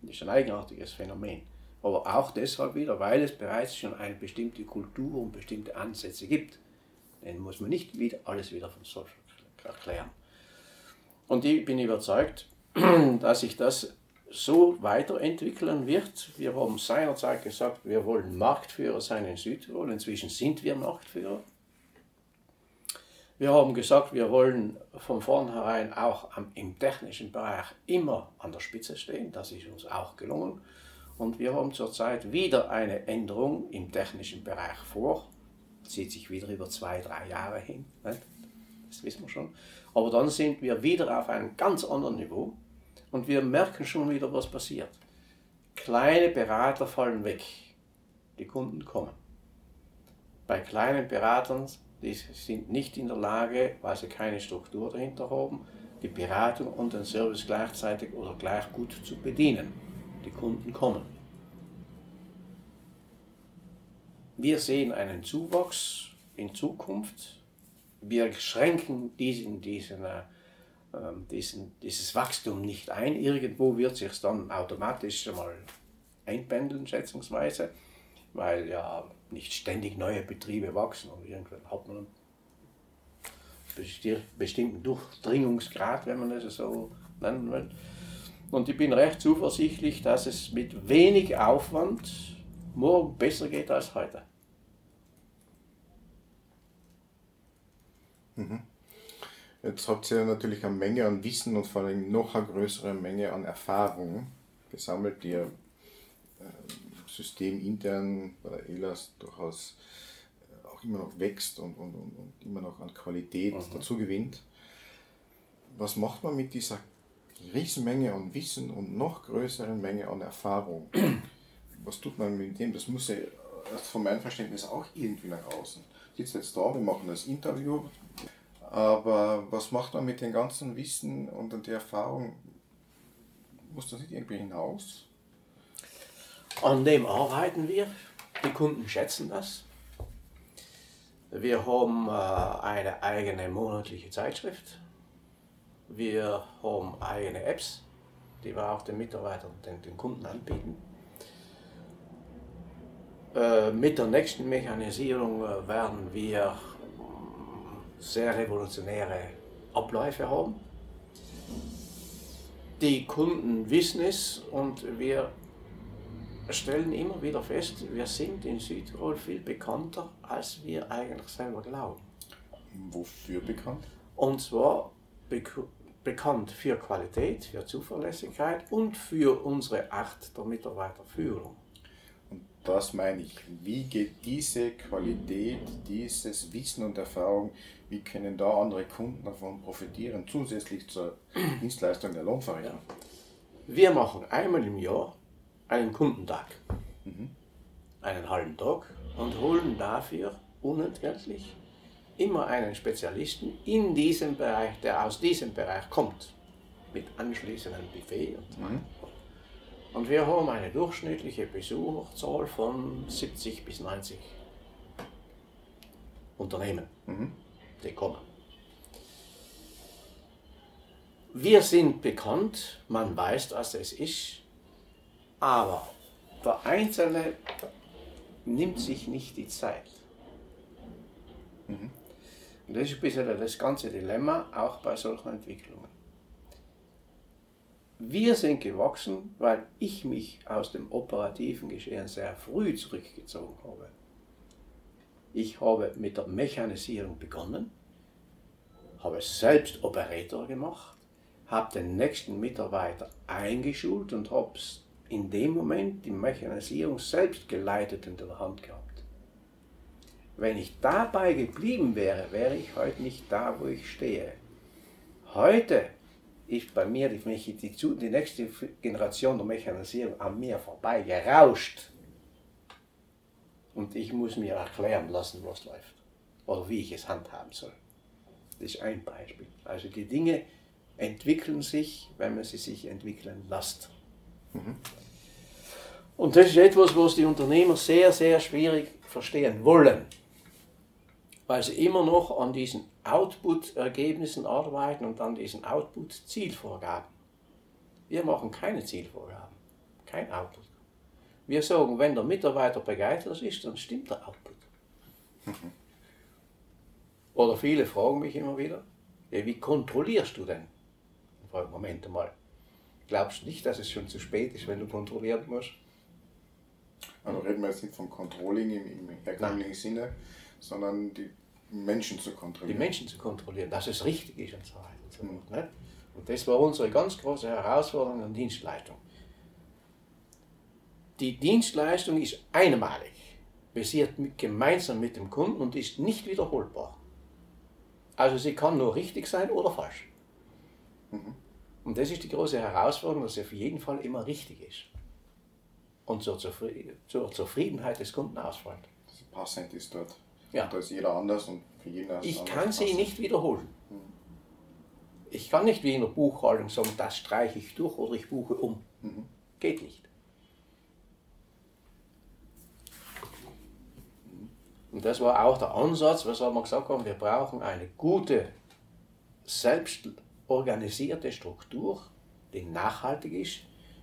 Das ist ein eigenartiges Phänomen. Aber auch deshalb wieder, weil es bereits schon eine bestimmte Kultur und bestimmte Ansätze gibt. Dann muss man nicht wieder alles wieder von Social erklären. Und ich bin überzeugt, dass sich das so weiterentwickeln wird. Wir haben seinerzeit gesagt, wir wollen Marktführer sein in Südtirol. Inzwischen sind wir Marktführer. Wir haben gesagt, wir wollen von vornherein auch im technischen Bereich immer an der Spitze stehen. Das ist uns auch gelungen. Und wir haben zurzeit wieder eine Änderung im technischen Bereich vor. Zieht sich wieder über zwei, drei Jahre hin. Das wissen wir schon. Aber dann sind wir wieder auf einem ganz anderen Niveau. Und wir merken schon wieder, was passiert. Kleine Berater fallen weg. Die Kunden kommen. Bei kleinen Beratern, die sind nicht in der Lage, weil sie keine Struktur dahinter haben, die Beratung und den Service gleichzeitig oder gleich gut zu bedienen. Die Kunden kommen. Wir sehen einen Zuwachs in Zukunft. Wir schränken diesen, diesen äh, ähm, diesen, dieses Wachstum nicht ein. Irgendwo wird sich dann automatisch mal einpendeln, schätzungsweise, weil ja nicht ständig neue Betriebe wachsen und irgendwann hat man einen bestimmten Durchdringungsgrad, wenn man es so nennen will. Und ich bin recht zuversichtlich, dass es mit wenig Aufwand morgen besser geht als heute. Mhm. Jetzt habt ihr natürlich eine Menge an Wissen und vor allem noch eine größere Menge an Erfahrung gesammelt, die ihr äh, systemintern bei der ELAS durchaus äh, auch immer noch wächst und, und, und, und immer noch an Qualität mhm. dazu gewinnt. Was macht man mit dieser Riesenmenge an Wissen und noch größeren Menge an Erfahrung? Was tut man mit dem? Das muss ja von meinem Verständnis auch irgendwie nach außen. Sitzt jetzt da, wir machen das Interview, aber was macht man mit dem ganzen Wissen und der Erfahrung? Muss das nicht irgendwie hinaus? An dem arbeiten wir. Die Kunden schätzen das. Wir haben äh, eine eigene monatliche Zeitschrift. Wir haben eigene Apps, die wir auch den Mitarbeitern, den, den Kunden anbieten. Äh, mit der nächsten Mechanisierung äh, werden wir sehr revolutionäre Abläufe haben. Die Kunden wissen es und wir stellen immer wieder fest, wir sind in Südtirol viel bekannter, als wir eigentlich selber glauben. Wofür bekannt? Und zwar bek bekannt für Qualität, für Zuverlässigkeit und für unsere Art der Mitarbeiterführung. Und das meine ich. Wie geht diese Qualität, dieses Wissen und Erfahrung, wie können da andere Kunden davon profitieren, zusätzlich zur Dienstleistung der Lohnverrechnung? Ja. Wir machen einmal im Jahr einen Kundentag, mhm. einen halben Tag und holen dafür unentgeltlich immer einen Spezialisten in diesem Bereich, der aus diesem Bereich kommt, mit anschließendem Buffet und mhm. Und wir haben eine durchschnittliche Besucherzahl von 70 bis 90 Unternehmen, mhm. die kommen. Wir sind bekannt, man weiß, was es ist, aber der Einzelne nimmt sich nicht die Zeit. Mhm. Und das ist ein bisschen das ganze Dilemma, auch bei solchen Entwicklungen. Wir sind gewachsen, weil ich mich aus dem operativen Geschehen sehr früh zurückgezogen habe. Ich habe mit der Mechanisierung begonnen, habe selbst Operator gemacht, habe den nächsten Mitarbeiter eingeschult und habe in dem Moment die Mechanisierung selbst geleitet in der Hand gehabt. Wenn ich dabei geblieben wäre, wäre ich heute nicht da, wo ich stehe. Heute ist bei mir die, die, die nächste Generation der Mechanisierung an mir vorbei gerauscht. Und ich muss mir erklären lassen, was läuft. Oder wie ich es handhaben soll. Das ist ein Beispiel. Also die Dinge entwickeln sich, wenn man sie sich entwickeln lässt. Mhm. Und das ist etwas, was die Unternehmer sehr, sehr schwierig verstehen wollen weil sie immer noch an diesen Output-Ergebnissen arbeiten und an diesen Output-Zielvorgaben. Wir machen keine Zielvorgaben, kein Output. Wir sagen, wenn der Mitarbeiter begeistert ist, dann stimmt der Output. Oder viele fragen mich immer wieder, wie kontrollierst du denn? Ich frage, Moment mal, glaubst du nicht, dass es schon zu spät ist, wenn du kontrollieren musst? Also reden wir jetzt nicht vom Controlling im, im herkömmlichen Sinne, sondern die Menschen zu kontrollieren. Die Menschen zu kontrollieren, dass es richtig ist und so weiter. Und, so mhm. ne? und das war unsere ganz große Herausforderung an Dienstleistung. Die Dienstleistung ist einmalig, basiert mit, gemeinsam mit dem Kunden und ist nicht wiederholbar. Also sie kann nur richtig sein oder falsch. Mhm. Und das ist die große Herausforderung, dass sie auf jeden Fall immer richtig ist. Und zur, zur Zufriedenheit des Kunden ausfällt. Passend ist dort. Ja. Da ist jeder anders und für jeden ist Ich kann sie nicht wiederholen. Hm. Ich kann nicht wie in der Buchhaltung sagen, das streiche ich durch oder ich buche um. Mhm. Geht nicht. Und das war auch der Ansatz, weshalb wir gesagt haben, wir brauchen eine gute, selbstorganisierte Struktur, die nachhaltig ist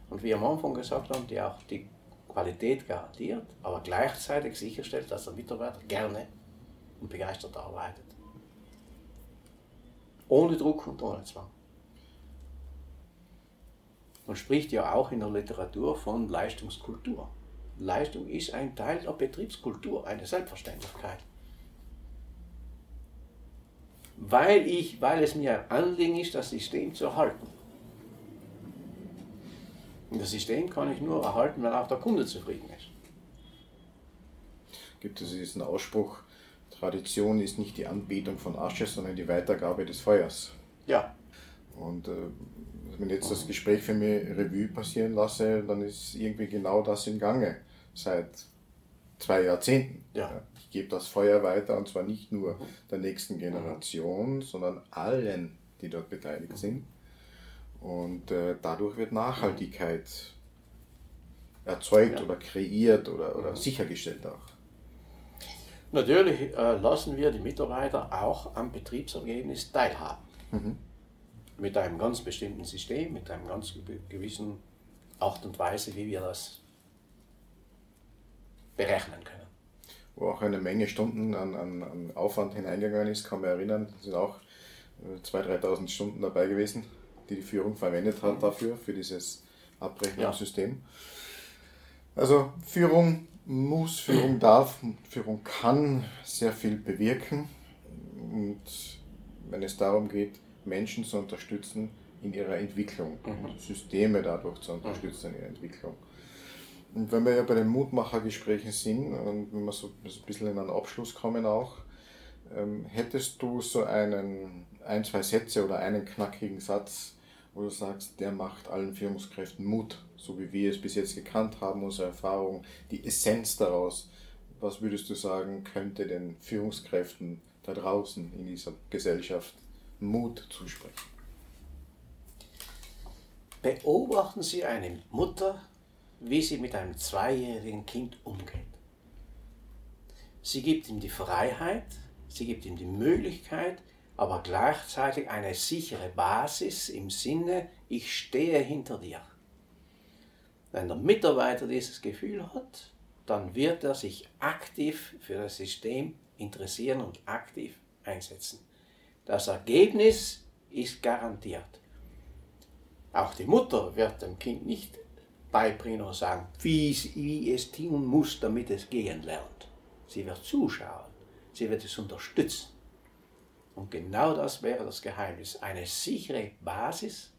und wie am Anfang gesagt haben, die auch die Qualität garantiert, aber gleichzeitig sicherstellt, dass der Mitarbeiter gerne und begeistert arbeitet. Ohne Druck und ohne Zwang. Man spricht ja auch in der Literatur von Leistungskultur. Leistung ist ein Teil der Betriebskultur, eine Selbstverständlichkeit. Weil, ich, weil es mir ein Anliegen ist, das System zu erhalten. Und das System kann ich nur erhalten, wenn auch der Kunde zufrieden ist. Gibt es diesen Ausspruch, Tradition ist nicht die Anbetung von Asche, sondern die Weitergabe des Feuers. Ja. Und äh, wenn ich jetzt das Gespräch für mich Revue passieren lasse, dann ist irgendwie genau das im Gange seit zwei Jahrzehnten. Ja. Ich gebe das Feuer weiter und zwar nicht nur der nächsten Generation, sondern allen, die dort beteiligt sind. Und äh, dadurch wird Nachhaltigkeit erzeugt ja. oder kreiert oder, oder sichergestellt auch. Natürlich äh, lassen wir die Mitarbeiter auch am Betriebsergebnis teilhaben. Mhm. Mit einem ganz bestimmten System, mit einem ganz gewissen Art und Weise, wie wir das berechnen können. Wo auch eine Menge Stunden an, an, an Aufwand hineingegangen ist, kann man erinnern, es sind auch 2.000, 3.000 Stunden dabei gewesen, die die Führung verwendet hat mhm. dafür, für dieses Abrechnungssystem. Also Führung muss, Führung darf, Führung kann sehr viel bewirken. Und wenn es darum geht, Menschen zu unterstützen in ihrer Entwicklung, mhm. Systeme dadurch zu unterstützen in ihrer Entwicklung. Und wenn wir ja bei den Mutmachergesprächen sind und wenn wir so ein bisschen in einen Abschluss kommen auch, ähm, hättest du so einen, ein, zwei Sätze oder einen knackigen Satz, wo du sagst, der macht allen Führungskräften Mut, so wie wir es bis jetzt gekannt haben, unsere Erfahrung, die Essenz daraus. Was würdest du sagen, könnte den Führungskräften da draußen in dieser Gesellschaft Mut zusprechen? Beobachten Sie eine Mutter, wie sie mit einem zweijährigen Kind umgeht. Sie gibt ihm die Freiheit, sie gibt ihm die Möglichkeit, aber gleichzeitig eine sichere Basis im Sinne, ich stehe hinter dir. Wenn der Mitarbeiter dieses Gefühl hat, dann wird er sich aktiv für das System interessieren und aktiv einsetzen. Das Ergebnis ist garantiert. Auch die Mutter wird dem Kind nicht beibringen und sagen, wie, wie es tun muss, damit es gehen lernt. Sie wird zuschauen, sie wird es unterstützen. Und genau das wäre das Geheimnis. Eine sichere Basis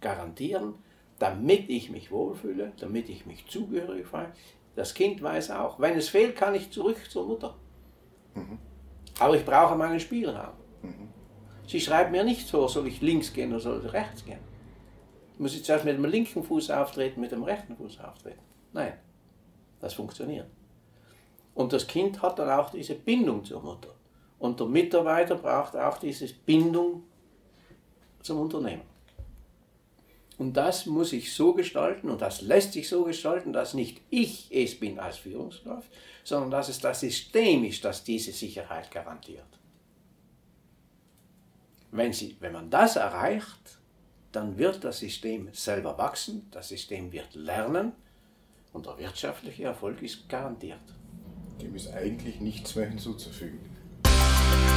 garantieren, damit ich mich wohlfühle, damit ich mich zugehörig fühle. Das Kind weiß auch, wenn es fehlt, kann ich zurück zur Mutter. Mhm. Aber ich brauche meinen Spielraum. Mhm. Sie schreibt mir nicht vor, soll ich links gehen oder soll ich rechts gehen. Muss ich zuerst mit dem linken Fuß auftreten, mit dem rechten Fuß auftreten? Nein, das funktioniert. Und das Kind hat dann auch diese Bindung zur Mutter. Und der Mitarbeiter braucht auch diese Bindung zum Unternehmen. Und das muss ich so gestalten und das lässt sich so gestalten, dass nicht ich es bin als Führungskraft, sondern dass es das System ist, das diese Sicherheit garantiert. Wenn, sie, wenn man das erreicht, dann wird das System selber wachsen, das System wird lernen und der wirtschaftliche Erfolg ist garantiert. Dem ist eigentlich nichts mehr hinzuzufügen. Bye.